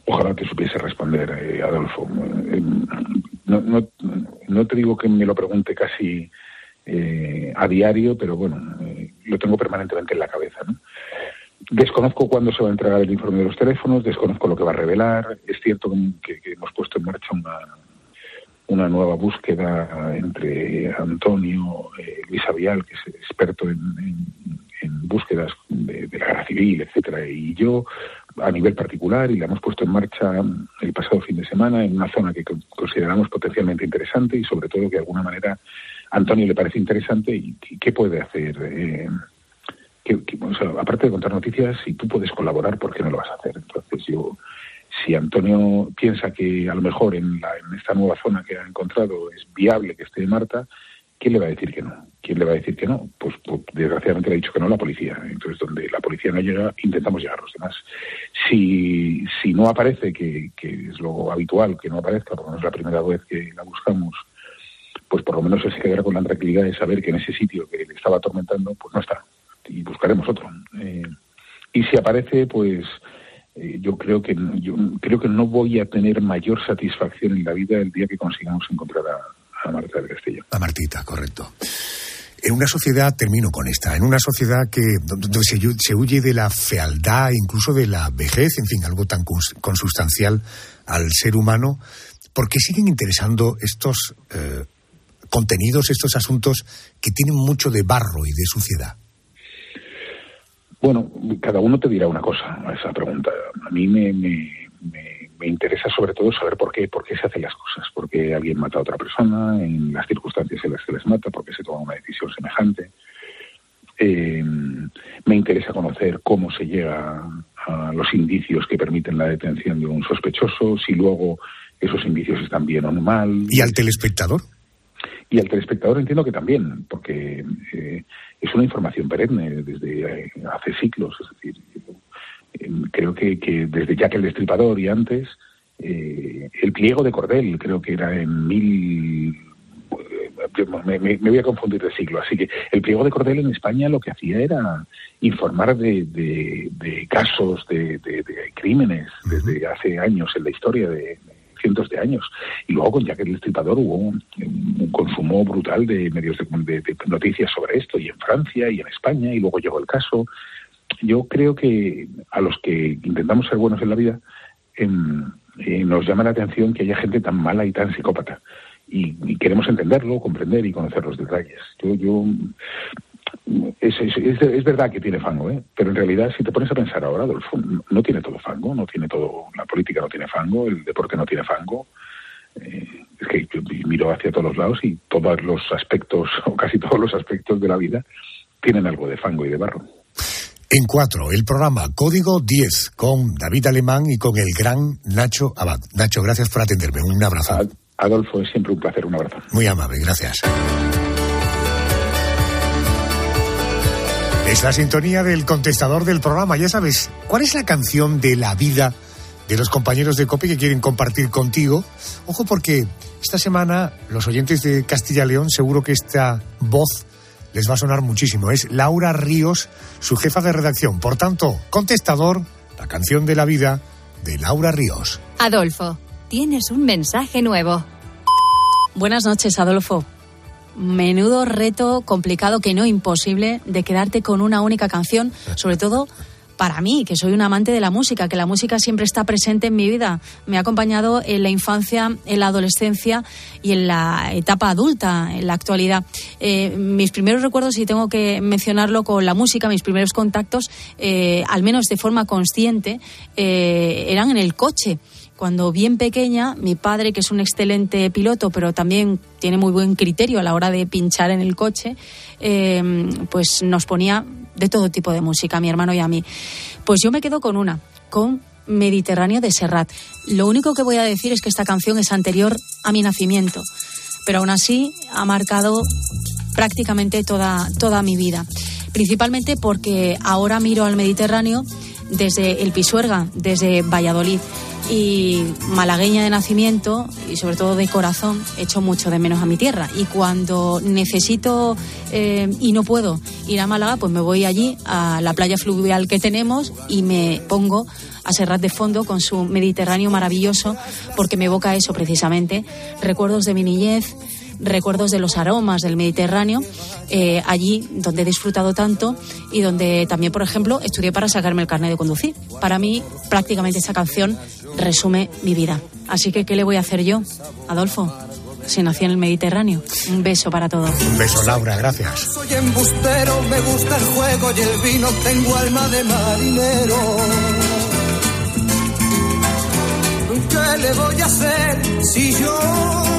Ojalá te supiese responder, eh, Adolfo. Eh, no, no, no te digo que me lo pregunte casi eh, a diario, pero bueno, eh, lo tengo permanentemente en la cabeza. ¿no? Desconozco cuándo se va a entregar el informe de los teléfonos, desconozco lo que va a revelar. Es cierto que, hemos puesto en marcha una, una nueva búsqueda entre Antonio, eh, Luis Avial, que es experto en, búsquedas de, la guerra civil, etcétera, y yo a nivel particular, y la hemos puesto en marcha el pasado fin de semana en una zona que consideramos potencialmente interesante y sobre todo que de alguna manera Antonio le parece interesante y, qué puede hacer. Eh, aparte de contar noticias, si tú puedes colaborar, ¿por qué no lo vas a hacer? Entonces yo si Antonio piensa que a lo mejor en, esta nueva zona que ha encontrado es viable que esté Marta, ¿quién le va a decir que no? ¿Quién le va a decir que no? Pues, pues desgraciadamente le ha dicho que no la policía. Entonces, donde la policía no llega, intentamos llegar a los demás. Si, si no aparece, que, es lo habitual, que no aparezca, porque no es la primera vez que la buscamos, pues por lo menos se quedará con la tranquilidad de saber que en ese sitio que le estaba atormentando, pues no está. Y buscaremos otro. Eh, y si aparece, pues eh, yo creo que yo creo que no voy a tener mayor satisfacción en la vida el día que consigamos encontrar a, Marta del Castillo. A Martita, correcto. En una sociedad, termino con esta, en una sociedad que donde se, huye de la fealdad, incluso de la vejez, en fin, algo tan consustancial al ser humano, ¿por qué siguen interesando estos eh, contenidos, estos asuntos que tienen mucho de barro y de suciedad? Bueno, cada uno te dirá una cosa a esa pregunta. A mí me, me, interesa sobre todo saber por qué, por qué se hacen las cosas, por qué alguien mata a otra persona, en las circunstancias en las que les mata, por qué se toma una decisión semejante. Eh, me interesa conocer cómo se llega a los indicios que permiten la detención de un sospechoso, si luego esos indicios están bien o mal. ¿Y al telespectador? Y al telespectador entiendo que también, porque eh, es una información perenne desde eh, hace siglos. Es decir, eh, creo que, que, desde Jack el Destripador y antes, el pliego de Cordel, creo que era en mil. Me, voy a confundir de siglo, así que el pliego de Cordel en España lo que hacía era informar de, de, casos de, de, crímenes desde hace años en la historia de, cientos de años. Y luego con Jack el Destripador hubo un, consumo brutal de medios de, noticias sobre esto, y en Francia y en España, y luego llegó el caso. Yo creo que a los que intentamos ser buenos en la vida, eh, nos llama la atención que haya gente tan mala y tan psicópata. Y, queremos entenderlo, comprender y conocer los detalles. Yo, yo es, es, verdad que tiene fango, ¿eh? pero en realidad si te pones a pensar ahora, Adolfo, no tiene todo fango, no tiene todo, la política no tiene fango, el deporte no tiene fango. Eh, es que yo miro hacia todos los lados y todos los aspectos, o casi todos los aspectos de la vida, tienen algo de fango y de barro. En cuatro, el programa Código 10 con David Alemán y con el gran Nacho Abad. Nacho, gracias por atenderme. Un abrazo. Adolfo, es siempre un placer. Un abrazo. Muy amable, gracias. Es la sintonía del contestador del programa. Ya sabes, ¿cuál es la canción de la vida de los compañeros de COPE que quieren compartir contigo? Ojo porque esta semana los oyentes de Castilla León seguro que esta voz les va a sonar muchísimo. Es Laura Ríos, su jefa de redacción. Por tanto, contestador, la canción de la vida de Laura Ríos. Adolfo, tienes un mensaje nuevo. Buenas noches, Adolfo menudo reto complicado, que no imposible, de quedarte con una única canción, sobre todo para mí, que soy un amante de la música, que la música siempre está presente en mi vida. Me ha acompañado en la infancia, en la adolescencia y en la etapa adulta, en la actualidad. Eh, mis primeros recuerdos, si tengo que mencionarlo con la música, mis primeros contactos, eh, al menos de forma consciente, eh, eran en el coche cuando bien pequeña, mi padre, que es un excelente piloto, pero también tiene muy buen criterio a la hora de pinchar en el coche, eh, pues nos ponía de todo tipo de música, a mi hermano y a mí. Pues yo me quedo con una, con Mediterráneo de Serrat. Lo único que voy a decir es que esta canción es anterior a mi nacimiento, pero aún así ha marcado prácticamente toda, toda mi vida. Principalmente porque ahora miro al Mediterráneo desde el Pisuerga, desde Valladolid y malagueña de nacimiento y sobre todo de corazón, echo mucho de menos a mi tierra. Y cuando necesito eh, y no puedo ir a Málaga, pues me voy allí a la playa fluvial que tenemos y me pongo a Serrat de fondo con su Mediterráneo maravilloso porque me evoca eso precisamente, recuerdos de mi niñez, recuerdos de los aromas del Mediterráneo, eh, allí donde he disfrutado tanto y donde también, por ejemplo, estudié para sacarme el carnet de conducir. Para mí, prácticamente esa canción resume mi vida. Así que, ¿qué le voy a hacer yo, Adolfo? Si nací en el Mediterráneo. Un beso para todos. Un beso, Laura, gracias. Soy embustero, me gusta el juego y el vino, tengo alma de marinero. ¿Qué le voy a hacer si yo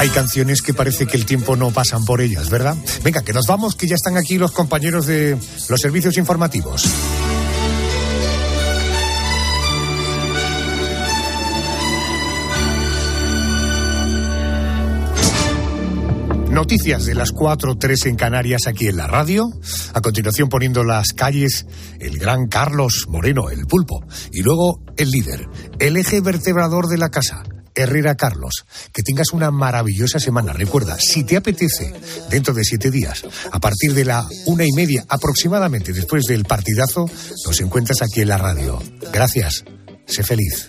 Hay canciones que parece que el tiempo no pasan por ellas, ¿verdad? Venga, que nos vamos, que ya están aquí los compañeros de los servicios informativos. Noticias de las 4.3 en Canarias aquí en la radio. A continuación poniendo las calles el gran Carlos Moreno, el pulpo. Y luego el líder, el eje vertebrador de la casa, Herrera Carlos. Que tengas una maravillosa semana. Recuerda, si te apetece, dentro de siete días, a partir de la una y media aproximadamente después del partidazo, nos encuentras aquí en la radio. Gracias. Sé feliz.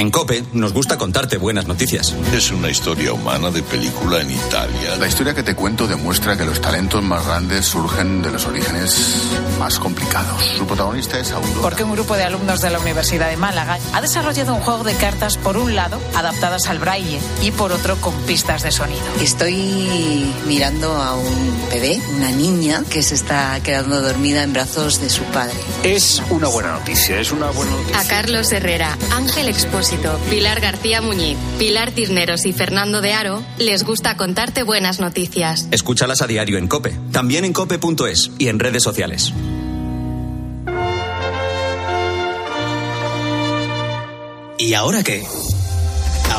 En Cope nos gusta contarte buenas noticias. Es una historia humana de película en Italia. La historia que te cuento demuestra que los talentos más grandes surgen de los orígenes más complicados. Su protagonista es Aurora. Porque un grupo de alumnos de la Universidad de Málaga ha desarrollado un juego de cartas, por un lado, adaptadas al braille y por otro, con pistas de sonido. Estoy mirando a un bebé, una niña, que se está quedando dormida en brazos de su padre. Es una buena noticia, es una buena noticia. A Carlos Herrera, Ángel Expósito, Pilar García Muñiz, Pilar Tirneros y Fernando de Aro les gusta contarte buenas noticias. Escúchalas a diario en Cope, también en cope.es y en redes sociales. ¿Y ahora qué?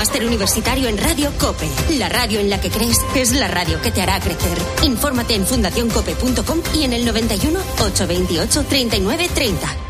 Máster Universitario en Radio COPE. La radio en la que crees es la radio que te hará crecer. Infórmate en fundacioncope.com y en el 91 828 39 30.